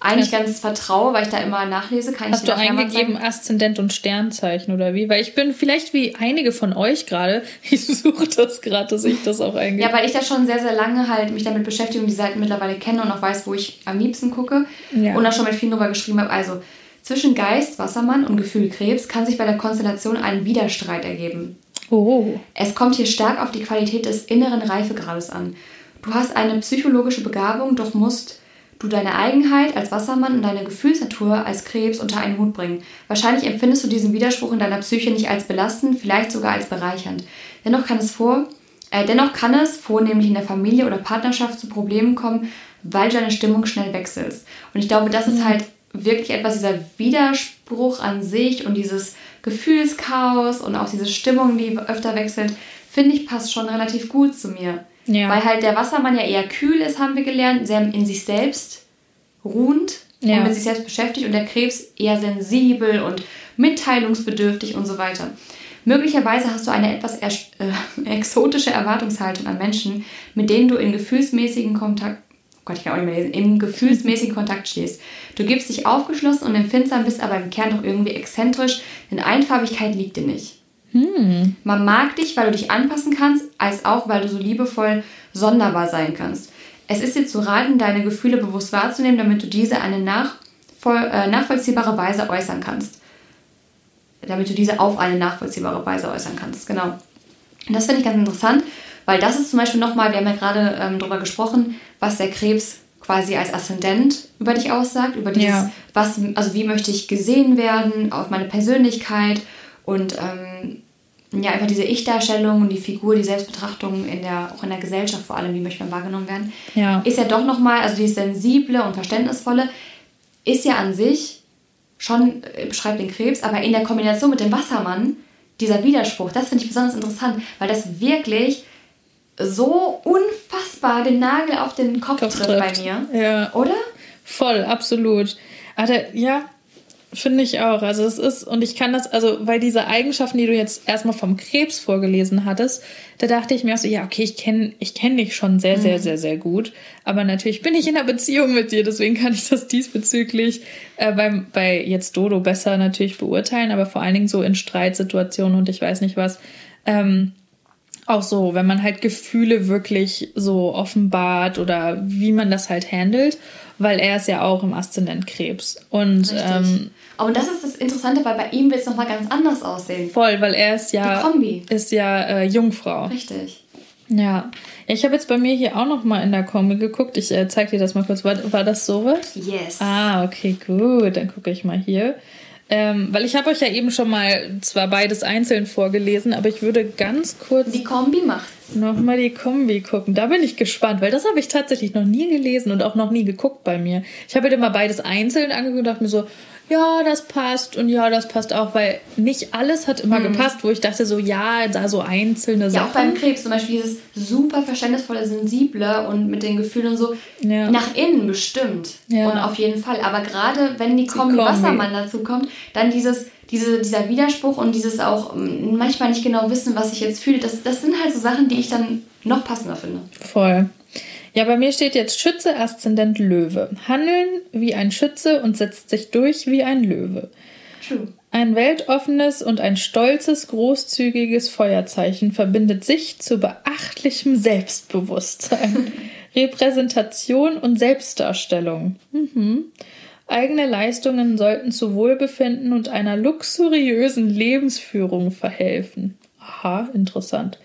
eigentlich ganz vertraue, weil ich da immer nachlese. Kann Hast du eingegeben Aszendent und Sternzeichen oder wie? Weil ich bin vielleicht wie einige von euch gerade. Ich suche das gerade, dass ich das auch eingebe. Ja, weil ich da schon sehr, sehr lange halt mich damit beschäftige und die Seiten mittlerweile kenne und auch weiß, wo ich am liebsten gucke. Ja. Und auch schon mit vielen drüber geschrieben habe. Also zwischen Geist, Wassermann und Gefühl Krebs kann sich bei der Konstellation ein Widerstreit ergeben. Oh. Es kommt hier stark auf die Qualität des inneren Reifegrades an. Du hast eine psychologische Begabung, doch musst du deine Eigenheit als Wassermann und deine Gefühlsnatur als Krebs unter einen Hut bringen. Wahrscheinlich empfindest du diesen Widerspruch in deiner Psyche nicht als belastend, vielleicht sogar als bereichernd. Dennoch kann es vor, äh, dennoch kann es vornehmlich in der Familie oder Partnerschaft zu Problemen kommen, weil du deine Stimmung schnell wechselst. Und ich glaube, das ist halt wirklich etwas, dieser Widerspruch an sich und dieses Gefühlschaos und auch diese Stimmung, die öfter wechselt, finde ich, passt schon relativ gut zu mir. Ja. Weil halt der Wassermann ja eher kühl ist, haben wir gelernt, sehr in sich selbst ruhend ja. und mit sich selbst beschäftigt und der Krebs eher sensibel und mitteilungsbedürftig und so weiter. Möglicherweise hast du eine etwas äh, exotische Erwartungshaltung an Menschen, mit denen du in gefühlsmäßigen Kontakt, oh Gott, ich kann auch nicht mehr lesen, im gefühlsmäßigen Kontakt stehst. Du gibst dich aufgeschlossen und empfindsam, bist aber im Kern doch irgendwie exzentrisch, denn Einfarbigkeit liegt dir nicht. Hm. Man mag dich, weil du dich anpassen kannst, als auch, weil du so liebevoll sonderbar sein kannst. Es ist dir zu raten, deine Gefühle bewusst wahrzunehmen, damit du diese eine nachvoll, äh, nachvollziehbare Weise äußern kannst. Damit du diese auf eine nachvollziehbare Weise äußern kannst. Genau. Und das finde ich ganz interessant, weil das ist zum Beispiel nochmal, wir haben ja gerade ähm, darüber gesprochen, was der Krebs quasi als Aszendent über dich aussagt, über dieses, ja. was, also wie möchte ich gesehen werden, auf meine Persönlichkeit und ähm, ja, einfach diese Ich-Darstellung und die Figur, die Selbstbetrachtung in der, auch in der Gesellschaft vor allem, wie möchte man wahrgenommen werden, ja. ist ja doch nochmal, also dieses sensible und verständnisvolle, ist ja an sich schon, äh, beschreibt den Krebs, aber in der Kombination mit dem Wassermann, dieser Widerspruch, das finde ich besonders interessant, weil das wirklich so unfassbar den Nagel auf den Kopf, Kopf trifft, trifft, bei mir. Ja. Oder? Voll, absolut. Aber ja, Finde ich auch. Also es ist, und ich kann das, also weil diese Eigenschaften, die du jetzt erstmal vom Krebs vorgelesen hattest, da dachte ich mir auch so, ja, okay, ich kenne ich kenn dich schon sehr, sehr, mhm. sehr, sehr gut. Aber natürlich bin ich in einer Beziehung mit dir, deswegen kann ich das diesbezüglich äh, beim, bei jetzt Dodo besser natürlich beurteilen, aber vor allen Dingen so in Streitsituationen und ich weiß nicht was. Ähm, auch so, wenn man halt Gefühle wirklich so offenbart oder wie man das halt handelt, weil er ist ja auch im Aszendent Krebs. Und ähm, aber das ist das Interessante, weil bei ihm wird es nochmal ganz anders aussehen. Voll, weil er ist ja, Die Kombi. Ist ja äh, Jungfrau. Richtig. Ja. Ich habe jetzt bei mir hier auch nochmal in der Kombi geguckt. Ich äh, zeig dir das mal kurz. War, war das sowas? Yes. Ah, okay, gut. Dann gucke ich mal hier. Ähm, weil ich habe euch ja eben schon mal zwar beides einzeln vorgelesen, aber ich würde ganz kurz. Die Kombi macht's. Nochmal die Kombi gucken. Da bin ich gespannt, weil das habe ich tatsächlich noch nie gelesen und auch noch nie geguckt bei mir. Ich habe halt immer beides einzeln angeguckt und dachte mir so, ja, das passt und ja, das passt auch, weil nicht alles hat immer mhm. gepasst, wo ich dachte so, ja, da so einzelne ja, Sachen. Ja, auch beim Krebs zum Beispiel dieses super verständnisvolle, sensible und mit den Gefühlen und so ja. nach innen bestimmt ja. und auf jeden Fall. Aber gerade wenn die Kombi, die Kombi Wassermann dazu kommt, dann dieses diese, dieser Widerspruch und dieses auch mm, manchmal nicht genau wissen, was ich jetzt fühle, das, das sind halt so Sachen, die ich dann noch passender finde. Voll. Ja, bei mir steht jetzt Schütze, Aszendent Löwe. Handeln wie ein Schütze und setzt sich durch wie ein Löwe. True. Ein weltoffenes und ein stolzes, großzügiges Feuerzeichen verbindet sich zu beachtlichem Selbstbewusstsein, Repräsentation und Selbstdarstellung. Mhm. Eigene Leistungen sollten zu Wohlbefinden und einer luxuriösen Lebensführung verhelfen. Aha, interessant.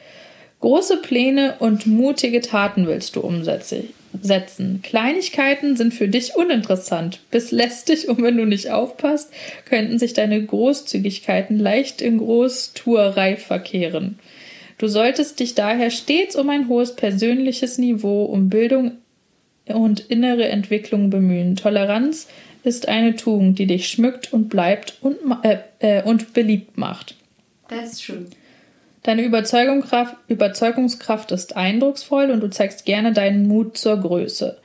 Große Pläne und mutige Taten willst du umsetzen. Kleinigkeiten sind für dich uninteressant, bis lästig und wenn du nicht aufpasst, könnten sich deine Großzügigkeiten leicht in Großtuerei verkehren. Du solltest dich daher stets um ein hohes persönliches Niveau, um Bildung und innere Entwicklung bemühen. Toleranz ist eine Tugend, die dich schmückt und bleibt und, äh, äh, und beliebt macht. That's true. Deine Überzeugungskraft, ist eindrucksvoll und du zeigst gerne deinen Mut zur Größe.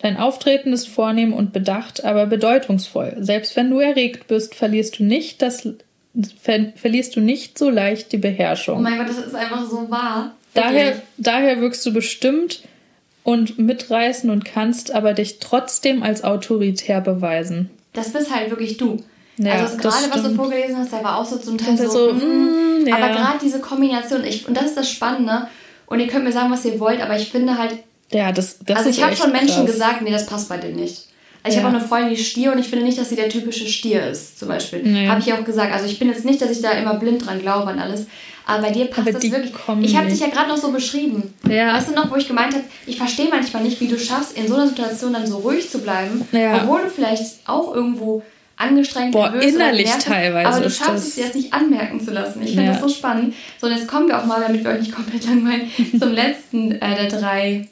Dein Auftreten ist vornehm und bedacht, aber bedeutungsvoll. Selbst wenn du erregt bist, verlierst du nicht das ver verlierst du nicht so leicht die Beherrschung. Oh mein Gott, das ist einfach so wahr. Daher, daher wirkst du bestimmt und mitreißen und kannst aber dich trotzdem als autoritär beweisen. Das bist halt wirklich du. Ja, also gerade, was du vorgelesen hast, der war auch so zum Teil so, so, mm, mm, ja. aber gerade diese Kombination, ich, und das ist das Spannende, und ihr könnt mir sagen, was ihr wollt, aber ich finde halt, Ja, das, das also ich habe schon Menschen krass. gesagt, nee, das passt bei dir nicht. Also ich Ja. habe auch eine Freundin, die Stier und ich finde nicht, dass sie der typische Stier ist, zum Beispiel. Nee. Habe ich auch gesagt. Also ich bin jetzt nicht, dass ich da immer blind dran glaube an alles. Aber bei dir passt Aber das wirklich. Ich habe dich ja gerade noch so beschrieben. Ja. Weißt du noch, wo ich gemeint habe, ich verstehe manchmal nicht, wie du schaffst, in so einer Situation dann so ruhig zu bleiben, Ja. obwohl du vielleicht auch irgendwo angestrengt Boah, nervös innerlich bist, teilweise Aber du schaffst es dir das nicht anmerken zu lassen. Ich finde Ja. das so spannend. So, und jetzt kommen wir auch mal, damit wir euch nicht komplett langweilen, zum letzten äh, der drei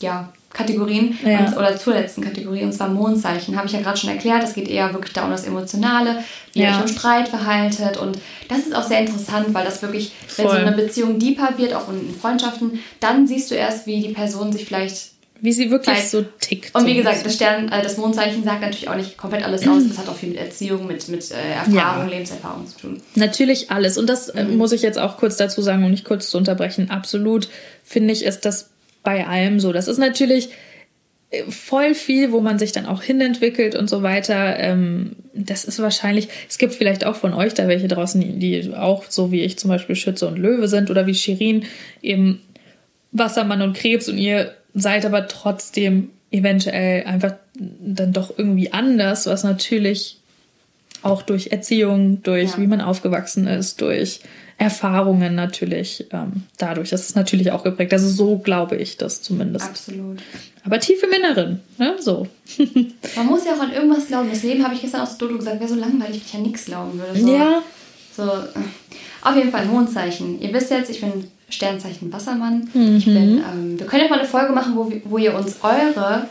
ja, Kategorien Ja. und, oder zur letzten Kategorie und zwar Mondzeichen. Habe ich ja gerade schon erklärt. Es geht eher wirklich da um das Emotionale, wie ihr Ja. euch im Streit verhaltet und das ist auch sehr interessant, weil das wirklich, wenn so Voll. eine Beziehung deeper wird, auch in Freundschaften, dann siehst du erst, wie die Person sich vielleicht Wie sie wirklich Weil- so tickt. und wie gesagt, das Stern, äh, das Mondzeichen sagt natürlich auch nicht komplett alles aus. Das hat auch viel mit Erziehung, mit, mit äh, Erfahrung, Ja. Lebenserfahrung zu tun. Natürlich alles. Und das äh, Mhm. muss ich jetzt auch kurz dazu sagen, um nicht kurz zu unterbrechen. Absolut finde ich, ist das bei allem so. Das ist natürlich äh, voll viel, wo man sich dann auch hinentwickelt und so weiter. Ähm, das ist wahrscheinlich, es gibt vielleicht auch von euch da welche draußen, die- die auch so wie ich zum Beispiel Schütze und Löwe sind oder wie Shirin eben Wassermann und Krebs und ihr seid aber trotzdem eventuell einfach dann doch irgendwie anders, was natürlich auch durch Erziehung, durch Ja. wie man aufgewachsen ist, durch Erfahrungen natürlich, ähm, dadurch. Das ist natürlich auch geprägt. Also so glaube ich das zumindest. Absolut. Aber tief im Inneren, ne? So. Man muss ja auch an irgendwas glauben. Das Leben habe ich gestern auch zu Dodo gesagt, wäre so langweilig, wenn ich an nichts glauben würde. So, Ja. So, äh, auf jeden Fall Mondzeichen. Ihr wisst jetzt, ich bin Sternzeichen Wassermann. Ich bin, ähm, wir können ja mal eine Folge machen, wo, wo ihr uns eure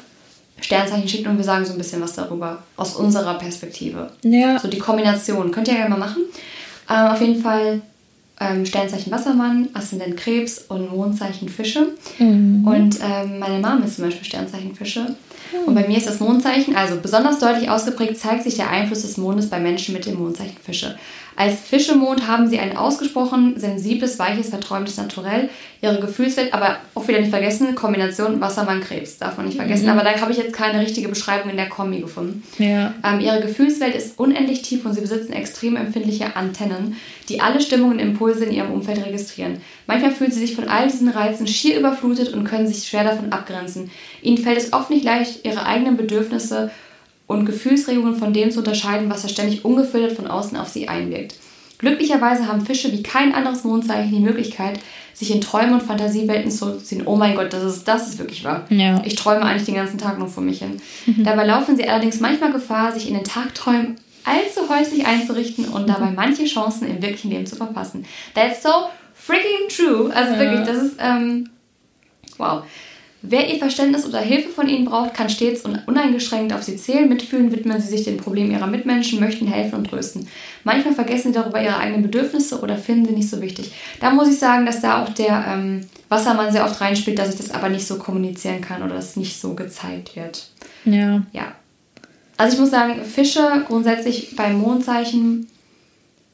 Sternzeichen schickt und wir sagen so ein bisschen was darüber. Aus unserer Perspektive. Ja. So die Kombination. Könnt ihr ja gerne mal machen. Ähm, auf jeden Fall ähm, Sternzeichen Wassermann, Aszendent Krebs und Mondzeichen Fische. Und ähm, meine Mom ist zum Beispiel Sternzeichen Fische. Und bei mir ist das Mondzeichen, also besonders deutlich ausgeprägt zeigt sich der Einfluss des Mondes bei Menschen mit dem Mondzeichen Fische. Als Fischemond haben sie ein ausgesprochen sensibles, weiches, verträumtes Naturell. Ihre Gefühlswelt, aber auch wieder nicht vergessen, Kombination Wassermann-Krebs, darf man nicht vergessen. Aber da habe ich jetzt keine richtige Beschreibung in der Kombi gefunden. Ja. Ähm, ihre Gefühlswelt ist unendlich tief und sie besitzen extrem empfindliche Antennen, die alle Stimmungen und Impulse in ihrem Umfeld registrieren. Manchmal fühlen sie sich von all diesen Reizen schier überflutet und können sich schwer davon abgrenzen. Ihnen fällt es oft nicht leicht, ihre eigenen Bedürfnisse und Gefühlsregungen von dem zu unterscheiden, was da ständig ungefiltert von außen auf sie einwirkt. Glücklicherweise haben Fische wie kein anderes Mondzeichen die Möglichkeit, sich in Träume und Fantasiewelten zurückzuziehen. Oh mein Gott, das ist, das ist wirklich wahr. Ja. Ich träume eigentlich den ganzen Tag nur vor mich hin. Dabei laufen sie allerdings manchmal Gefahr, sich in den Tagträumen allzu häuslich einzurichten und dabei manche Chancen im wirklichen Leben zu verpassen. That's so freaking true. Also Ja. wirklich, das ist, ähm, wow. Wer ihr Verständnis oder Hilfe von ihnen braucht, kann stets und uneingeschränkt auf sie zählen. Mitfühlen widmen sie sich den Problemen ihrer Mitmenschen, möchten helfen und trösten. Manchmal vergessen sie darüber ihre eigenen Bedürfnisse oder finden sie nicht so wichtig. Da muss ich sagen, dass da auch der ähm, Wassermann sehr oft reinspielt, dass ich das aber nicht so kommunizieren kann oder das nicht so gezeigt wird. Ja. Ja. Also ich muss sagen, Fische grundsätzlich beim Mondzeichen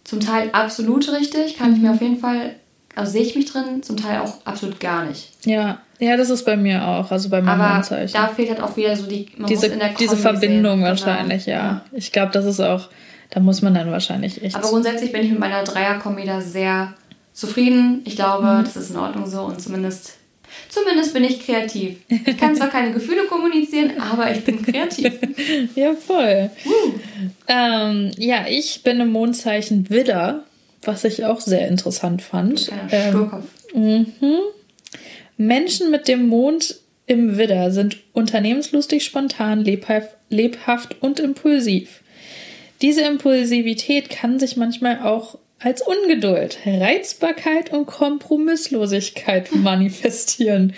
zum Teil absolut richtig, kann ich mir auf jeden Fall, also sehe ich mich drin, zum Teil auch absolut gar nicht. Ja. Ja, das ist bei mir auch, also bei meinem Aber da fehlt halt auch wieder so die, man diese, muss in der diese Verbindung sehen. wahrscheinlich, Genau. ja. Ich glaube, das ist auch, da muss man dann wahrscheinlich echt. Aber grundsätzlich bin ich mit meiner Dreierkombi da sehr zufrieden. Ich glaube, Mhm. das ist in Ordnung so und zumindest, zumindest bin ich kreativ. Ich kann zwar keine Gefühle kommunizieren, aber ich bin kreativ. ja, voll. Ähm, ja, ich bin im Mondzeichen Widder, was ich auch sehr interessant fand. Ähm, Sturkopf. Menschen mit dem Mond im Widder sind unternehmenslustig, spontan, lebhaft, lebhaft und impulsiv. Diese Impulsivität kann sich manchmal auch als Ungeduld, Reizbarkeit und Kompromisslosigkeit manifestieren.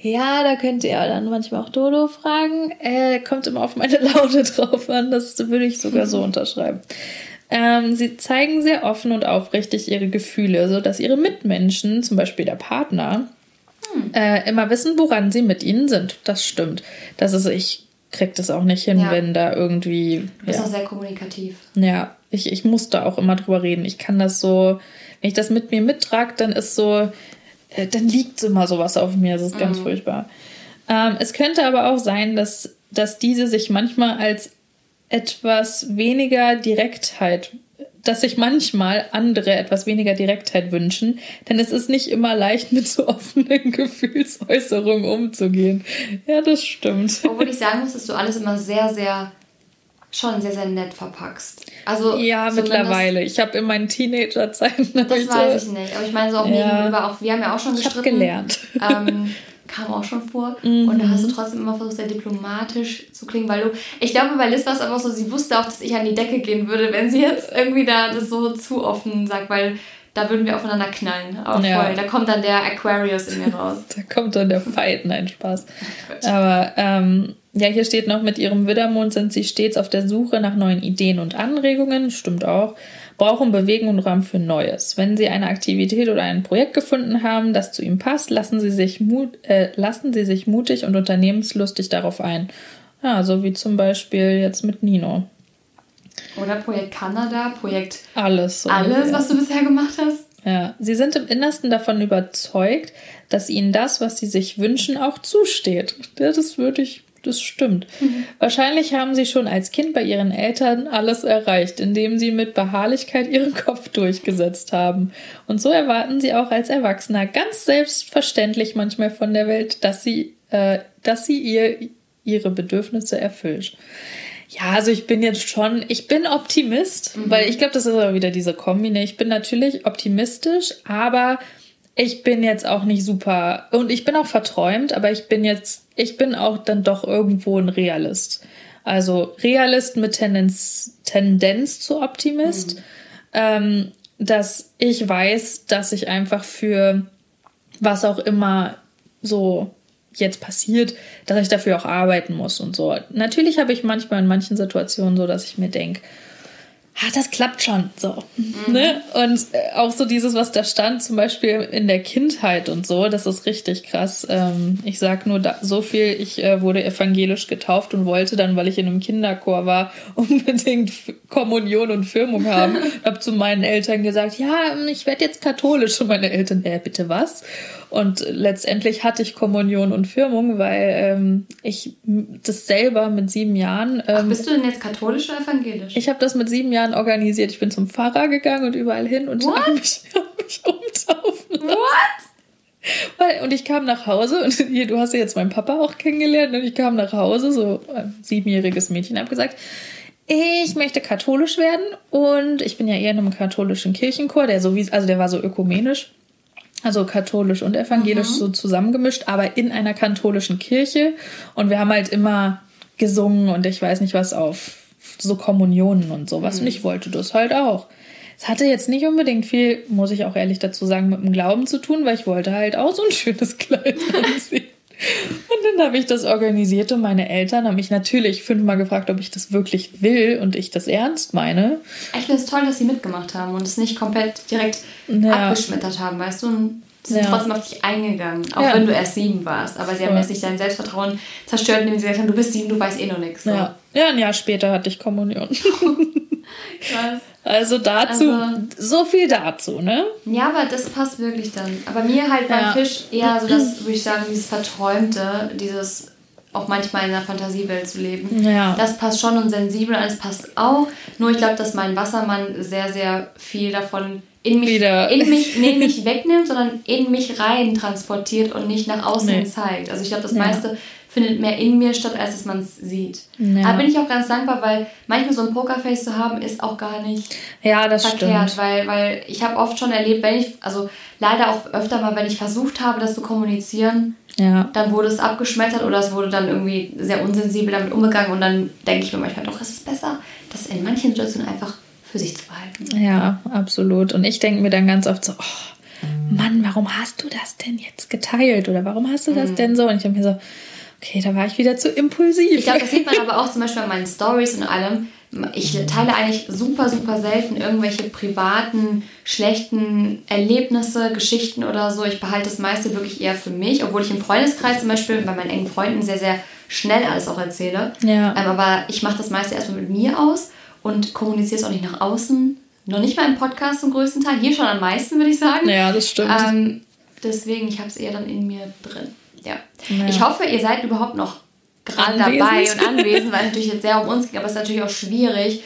Ja, da könnt ihr dann manchmal auch Dodo fragen. Äh, kommt immer auf meine Laune drauf an. Das würde ich sogar so unterschreiben. Ähm, sie zeigen sehr offen und aufrichtig ihre Gefühle, sodass ihre Mitmenschen, zum Beispiel der Partner, hm. äh, immer wissen, woran sie mit ihnen sind. Das stimmt. Das ist, ich krieg das auch nicht hin, ja. wenn da irgendwie. Du bist ja. auch sehr kommunikativ. Ja, ich, ich muss da auch immer drüber reden. Ich kann das so, wenn ich das mit mir mittrage, dann ist so, äh, dann liegt immer sowas auf mir. Das ist mhm. ganz furchtbar. Ähm, es könnte aber auch sein, dass, dass diese sich manchmal als etwas weniger Direktheit dass sich manchmal andere etwas weniger Direktheit wünschen, denn es ist nicht immer leicht, mit so offenen Gefühlsäußerungen umzugehen. Ja, das stimmt. Obwohl ich sagen muss, dass du alles immer sehr, sehr schon sehr, sehr nett verpackst. Also ja, mittlerweile. Ich habe in meinen Teenagerzeiten. Das weiß ich nicht. Aber ich meine so auch ja. gegenüber, auch wir haben ja auch schon gestritten. Ich gelernt. Ähm, kam auch schon vor. Mhm. Und da hast du trotzdem immer versucht, sehr diplomatisch zu klingen, weil du, ich glaube, bei Liz war es einfach so, sie wusste auch, dass ich an die Decke gehen würde, wenn sie jetzt irgendwie da das so zu offen sagt, weil da würden wir aufeinander knallen. Aber ja. voll, da kommt dann der Aquarius in mir raus. da kommt dann der Fight, nein, Spaß. Oh Aber ähm, ja, hier steht noch, mit ihrem Widdermond sind sie stets auf der Suche nach neuen Ideen und Anregungen, stimmt auch brauchen Bewegung und Raum für Neues. Wenn Sie eine Aktivität oder ein Projekt gefunden haben, das zu ihm passt, lassen Sie sich, mut, äh, lassen Sie sich mutig und unternehmenslustig darauf ein. Ja, so wie zum Beispiel jetzt mit Nino. Oder Projekt Kanada, Projekt alles. So alles, ungefähr. was du bisher gemacht hast. Ja, sie sind im Innersten davon überzeugt, dass ihnen das, was sie sich wünschen, auch zusteht. Das würde ich das stimmt. Mhm. Wahrscheinlich haben sie schon als Kind bei ihren Eltern alles erreicht, indem sie mit Beharrlichkeit ihren Kopf durchgesetzt haben. Und so erwarten sie auch als Erwachsener ganz selbstverständlich manchmal von der Welt, dass sie, äh, dass sie ihr ihre Bedürfnisse erfüllt. Ja, also ich bin jetzt schon, ich bin Optimist, mhm. weil ich glaube, das ist aber wieder diese Kombi. Ne? Ich bin natürlich optimistisch, aber ich bin jetzt auch nicht super und ich bin auch verträumt, aber ich bin jetzt, ich bin auch dann doch irgendwo ein Realist. Also Realist mit Tendenz, Tendenz zu Optimist, mhm. ähm, dass ich weiß, dass ich einfach für was auch immer so jetzt passiert, dass ich dafür auch arbeiten muss und so. Natürlich habe ich manchmal in manchen Situationen so, dass ich mir denke, ah, das klappt schon so. Mhm. Ne? Und äh, auch so dieses, was da stand, zum Beispiel in der Kindheit und so, das ist richtig krass. Ähm, ich sag nur da, so viel, ich äh, wurde evangelisch getauft und wollte dann, weil ich in einem Kinderchor war, unbedingt Kommunion und Firmung haben. hab zu meinen Eltern gesagt, ja, ich werde jetzt katholisch. Und meine Eltern, äh, bitte was? Und letztendlich hatte ich Kommunion und Firmung, weil ähm, ich das selber mit sieben Jahren. Ähm, Ach, bist du denn jetzt katholisch oder evangelisch? Ich habe das mit sieben Jahren organisiert. Ich bin zum Pfarrer gegangen und überall hin und habe mich, hab mich umtaufen lassen. What? Weil, und ich kam nach Hause und hier, du hast ja jetzt meinen Papa auch kennengelernt und ich kam nach Hause, so ein siebenjähriges Mädchen, habe gesagt, ich möchte katholisch werden und ich bin ja eher in einem katholischen Kirchenchor, der so wie, also der war so ökumenisch also katholisch und evangelisch mhm. so zusammengemischt, aber in einer katholischen Kirche. Und wir haben halt immer gesungen und ich weiß nicht was auf so Kommunionen und sowas. Mhm. Und ich wollte das halt auch. Es hatte jetzt nicht unbedingt viel, muss ich auch ehrlich dazu sagen, mit dem Glauben zu tun, weil ich wollte halt auch so ein schönes Kleid anziehen. Und dann habe ich das organisiert und meine Eltern haben mich natürlich fünfmal gefragt, ob ich das wirklich will und ich das ernst meine. Ich finde es toll, dass sie mitgemacht haben und es nicht komplett direkt ja. abgeschmettert haben, weißt du? Und sie sind ja. trotzdem auf dich eingegangen, auch ja. wenn du erst sieben warst. Aber sie haben jetzt nicht dein Selbstvertrauen zerstört, indem sie gesagt haben, du bist sieben, du weißt eh noch nichts. So. Ja. ja, ein Jahr später hatte ich Kommunion. Krass. Also dazu, also, so viel dazu, ne? Ja, aber das passt wirklich dann. Aber mir halt beim ja. Fisch eher so das, würde ich sagen, dieses Verträumte, dieses auch manchmal in der Fantasiewelt zu leben. Ja. Das passt schon und sensibel, alles passt auch. Nur ich glaube, dass mein Wassermann sehr, sehr viel davon in mich, Wieder. in mich, nee, nicht wegnimmt, sondern in mich rein transportiert und nicht nach außen nee. zeigt. Also ich glaube, das ja. Findet mehr in mir statt, als dass man es sieht. Ja. Da bin ich auch ganz dankbar, weil manchmal so ein Pokerface zu haben, ist auch gar nicht ja, das verkehrt. Stimmt. Weil, weil ich habe oft schon erlebt, wenn ich, also leider auch öfter mal, wenn ich versucht habe, das zu kommunizieren, ja. dann wurde es abgeschmettert oder es wurde dann irgendwie sehr unsensibel damit umgegangen und dann denke ich mir manchmal doch, es ist besser, das in manchen Situationen einfach für sich zu behalten. Ja, absolut. Und ich denke mir dann ganz oft so, oh, Mann, warum hast du das denn jetzt geteilt? Oder warum hast du das mhm. denn so? Und ich denke mir so, okay, da war ich wieder zu impulsiv. Ich glaube, das sieht man aber auch zum Beispiel an meinen Stories und allem. ich teile eigentlich super, super selten irgendwelche privaten, schlechten Erlebnisse, Geschichten oder so. Ich behalte das meiste wirklich eher für mich, obwohl ich im Freundeskreis zum Beispiel bei meinen engen Freunden sehr, sehr schnell alles auch erzähle. Ja. Ähm, aber ich mache das meiste erstmal mit mir aus und kommuniziere es auch nicht nach außen. Noch nicht mal im Podcast zum größten Teil. Hier schon am meisten, würde ich sagen. Ja, das stimmt. Ähm, deswegen, ich habe es eher dann in mir drin. Ja. ja. Ich hoffe, ihr seid überhaupt noch gerade dabei und anwesend, weil es natürlich jetzt sehr um uns ging, aber es ist natürlich auch schwierig.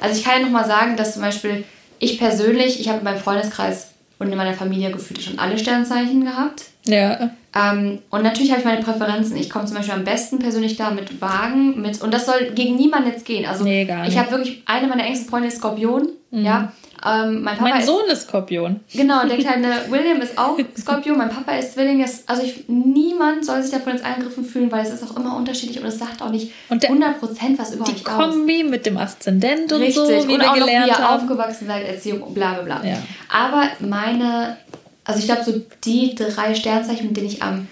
Also ich kann ja nochmal sagen, dass zum Beispiel ich persönlich, ich habe in meinem Freundeskreis und in meiner Familie gefühlt schon alle Sternzeichen gehabt. Ja. Ähm, und natürlich habe ich meine Präferenzen. Ich komme zum Beispiel am besten persönlich da mit Wagen, mit und das soll gegen niemanden jetzt gehen. Also nee, ich habe wirklich eine meiner engsten Freunde ist Skorpion, mhm. ja. Ähm, mein, mein ist, Sohn ist Skorpion. Genau, der kleine William ist auch Skorpion. Mein Papa ist Zwilling. Also ich, niemand soll sich davon jetzt angegriffen fühlen, weil es ist auch immer unterschiedlich und es sagt auch nicht und der, 100% was über die euch Kombi aus. mit dem Aszendent und Richtig. so, wie und wir auch gelernt noch, wie ihr haben. aufgewachsen seid, Erziehung, bla bla bla. Ja. Aber meine, also ich glaube so die drei Sternzeichen, mit denen ich am,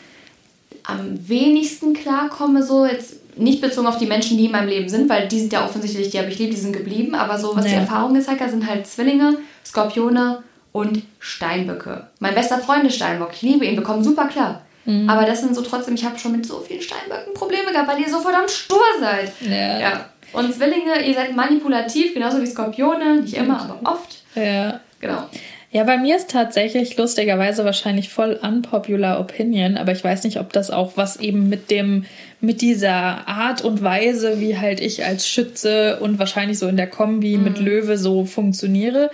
am wenigsten klarkomme, so jetzt nicht bezogen auf die Menschen, die in meinem Leben sind, weil die sind ja offensichtlich, die habe ich lieb, die sind geblieben, aber so, was ja. die Erfahrungen gezeigt hat, sind halt Zwillinge, Skorpione und Steinböcke. Mein bester Freund ist Steinbock, ich liebe ihn, wir kommen super klar. Mhm. Aber das sind so trotzdem, ich habe schon mit so vielen Steinböcken Probleme gehabt, weil ihr so verdammt stur seid. Ja. ja. Und Zwillinge, ihr seid manipulativ, genauso wie Skorpione, nicht immer, aber oft. Ja. Genau. Ja, bei mir ist tatsächlich lustigerweise wahrscheinlich voll unpopular Opinion, aber ich weiß nicht, ob das auch was eben mit dem, mit dieser Art und Weise, wie halt ich als Schütze und wahrscheinlich so in der Kombi mhm. mit Löwe so funktioniere.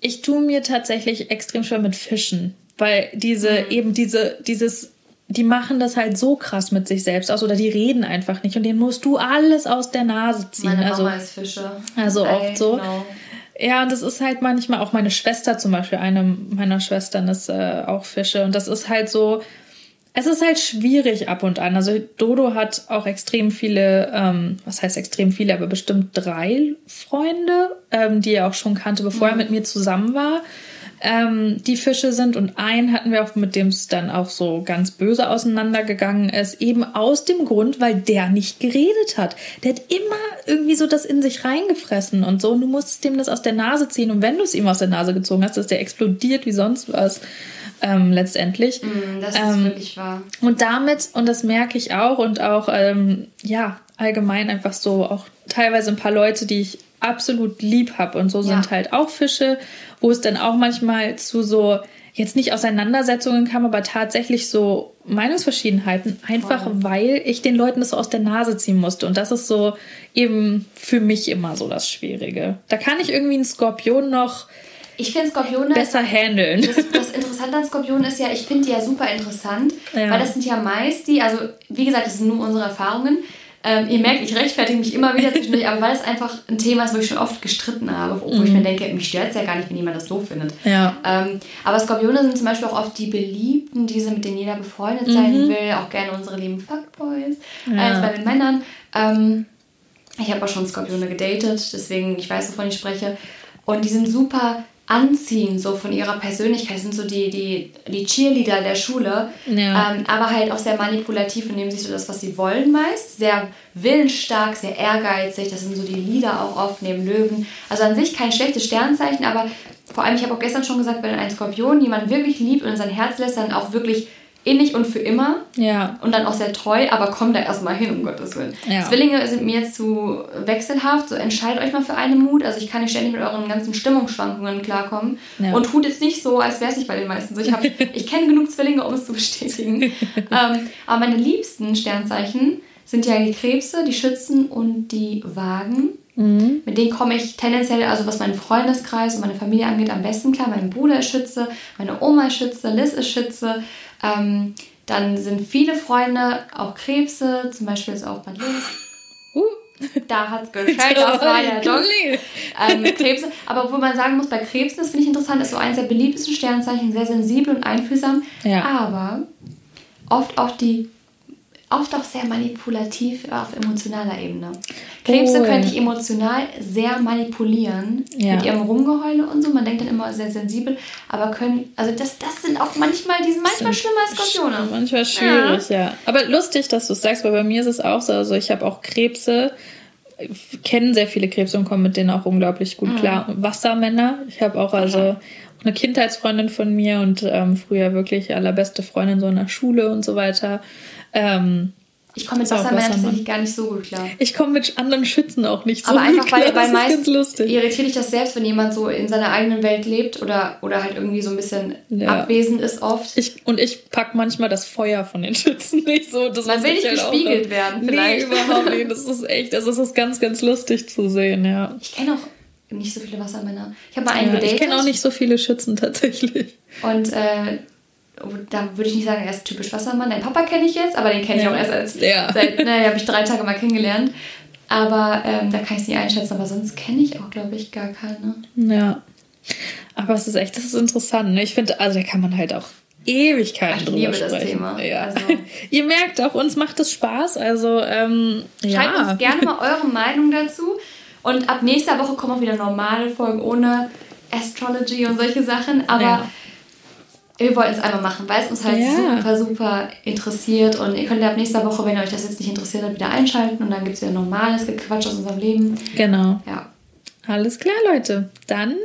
Ich tue mir tatsächlich extrem schwer mit Fischen, weil diese, mhm. eben diese, dieses die machen das halt so krass mit sich selbst aus oder die reden einfach nicht und denen musst du alles aus der Nase ziehen. Meine Mama also, ist Fische. Also oft so. Know. Ja, und das ist halt manchmal auch meine Schwester zum Beispiel, eine meiner Schwestern ist äh, auch Fische. Und das ist halt so, es ist halt schwierig ab und an. Also Dodo hat auch extrem viele, ähm, was heißt extrem viele, aber bestimmt drei Freunde, ähm, die er auch schon kannte, bevor mhm. er mit mir zusammen war ähm, die Fische sind. Und einen hatten wir auch, mit dem es dann auch so ganz böse auseinandergegangen ist, eben aus dem Grund, weil der nicht geredet hat. Der hat immer irgendwie so das in sich reingefressen und so. Und du musstest dem das aus der Nase ziehen. Und wenn du es ihm aus der Nase gezogen hast, ist der explodiert wie sonst was. Ähm, letztendlich. Mm, das ist ähm, wirklich wahr. Und damit, und das merke ich auch, und auch, ähm, ja, allgemein einfach so, auch teilweise ein paar Leute, die ich absolut lieb habe. Und so sind halt auch Fische, wo es dann auch manchmal zu so, jetzt nicht Auseinandersetzungen kam, aber tatsächlich so Meinungsverschiedenheiten, einfach wow. weil ich den Leuten das so aus der Nase ziehen musste. Und das ist so eben für mich immer so das Schwierige. Da kann ich irgendwie einen Skorpion noch. Ich finde Skorpione besser handeln. Das, das, Interessante an Skorpionen ist ja, ich finde die ja super interessant, ja. weil das sind ja meist die, also wie gesagt, das sind nur unsere Erfahrungen, ähm, ihr merkt, ich rechtfertige mich immer wieder zwischendurch, aber weil es einfach ein Thema ist, wo ich schon oft gestritten habe, wo mhm. ich mir denke, mich stört es ja gar nicht, wenn jemand das doof findet. Ja. Ähm, aber Skorpione sind zum Beispiel auch oft die Beliebten, diese, mit denen jeder befreundet mhm. sein will, auch gerne unsere lieben Fuckboys, ja. als bei den Männern. Ähm, ich habe auch schon Skorpione gedatet, deswegen ich weiß, wovon ich spreche. Und die sind super anziehen, so von ihrer Persönlichkeit. Das sind so die, die, die Cheerleader der Schule, ja. ähm, aber halt auch sehr manipulativ und nehmen sich so das, was sie wollen meist. Sehr willensstark, sehr ehrgeizig. Das sind so die Lieder auch oft neben Löwen. Also an sich kein schlechtes Sternzeichen, aber vor allem, ich habe auch gestern schon gesagt, wenn ein Skorpion jemand wirklich liebt und in sein Herz lässt, dann auch wirklich innig und für immer. Ja. Und dann auch sehr treu, aber komm da erstmal hin, um Gottes Willen. Ja. Zwillinge sind mir zu wechselhaft, so entscheidet euch mal für einen Mut. Also ich kann nicht ständig mit euren ganzen Stimmungsschwankungen klarkommen. Ja. Und tut jetzt nicht so, als wäre es nicht bei den meisten so. Ich, ich kenne genug Zwillinge, um es zu bestätigen. ähm, aber meine liebsten Sternzeichen sind ja die Krebse, die Schützen und die Wagen. Mhm. Mit denen komme ich tendenziell, also was meinen Freundeskreis und meine Familie angeht, am besten klar. Mein Bruder ist Schütze, meine Oma ist Schütze, Liz ist Schütze. Ähm, dann sind viele Freunde auch Krebse, zum Beispiel ist auch bei Liz. Uh. Da hat es gescheit, das war ja doch. Ähm, Krebse. Aber wo man sagen muss, bei Krebsen, das finde ich interessant, ist so eines der beliebtesten Sternzeichen, sehr sensibel und einfühlsam. Ja. Aber oft auch die oft auch sehr manipulativ auf emotionaler Ebene. Krebse oh. können dich emotional sehr manipulieren ja. mit ihrem Rumgeheule und so. Man denkt dann immer sehr sensibel, aber können, also das, das sind auch manchmal, die sind manchmal schlimmer als Skorpione. Manchmal schwierig, ja. ja. Aber lustig, dass du es sagst, weil bei mir ist es auch so. Also ich habe auch Krebse kennen sehr viele Krebse und kommen mit denen auch unglaublich gut Mhm. klar. Wassermänner, ich habe auch also eine Kindheitsfreundin von mir und ähm, früher wirklich allerbeste Freundin so in der Schule und so weiter. Ähm, Ich komme mit auch Wassermännern tatsächlich gar nicht so gut klar. ich komme mit anderen Schützen auch nicht so Aber gut einfach, weil, klar. weil das ist meist lustig. irritiert dich das selbst, wenn jemand so in seiner eigenen Welt lebt oder, oder halt irgendwie so ein bisschen Ja. abwesend ist oft. Ich, und ich pack manchmal das Feuer von den Schützen nicht so. Das Man will ich nicht auch gespiegelt noch- werden, Nee, vielleicht. überhaupt nicht. Das ist echt, es ist ganz, ganz lustig zu sehen, ja. Ich kenne auch nicht so viele Wassermänner. Ich habe mal einen ja gedatet. ich kenne auch nicht so viele Schützen tatsächlich. Und äh, da würde ich nicht sagen, er ist typisch Wassermann. Dein Papa kenne ich jetzt, aber den kenne ich auch erst als Ja. seit, naja, habe ich drei Tage mal kennengelernt. Aber ähm, da kann ich es nicht einschätzen. Aber sonst kenne ich auch, glaube ich, gar keine. Ja. Aber es ist echt, das ist interessant. Ne? Ich finde, also da kann man halt auch Ewigkeiten drüber liebe das sprechen. Thema. Ja. Also- Ihr merkt auch, uns macht es Spaß. Also, ähm, Schreibt ja. uns gerne mal eure Meinung dazu. Und ab nächster Woche kommen auch wieder normale Folgen ohne Astrology und solche Sachen. Aber Ja. Wir wollten es einmal machen, weil es uns halt Ja. super, super interessiert. Und ihr könnt ja ab nächster Woche, wenn euch das jetzt nicht interessiert hat, wieder einschalten. Und dann gibt es wieder normales Gequatsch aus unserem Leben. Genau. Ja. Alles klar, Leute. Dann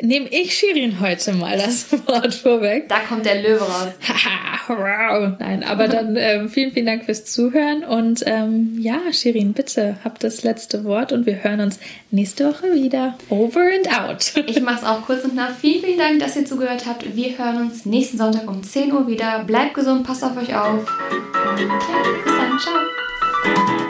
nehme ich Shirin heute mal das Wort vorweg. Da kommt der Löwe raus. Haha, wow. Nein, aber dann ähm, vielen, vielen Dank fürs Zuhören. Und ähm, ja, Shirin, bitte habt das letzte Wort und wir hören uns nächste Woche wieder. Over and out. Ich mache es auch kurz und knapp. Vielen, vielen Dank, dass ihr zugehört habt. Wir hören uns nächsten Sonntag um 10 Uhr wieder. Bleibt gesund, passt auf euch auf. Und ja, bis dann. Ciao.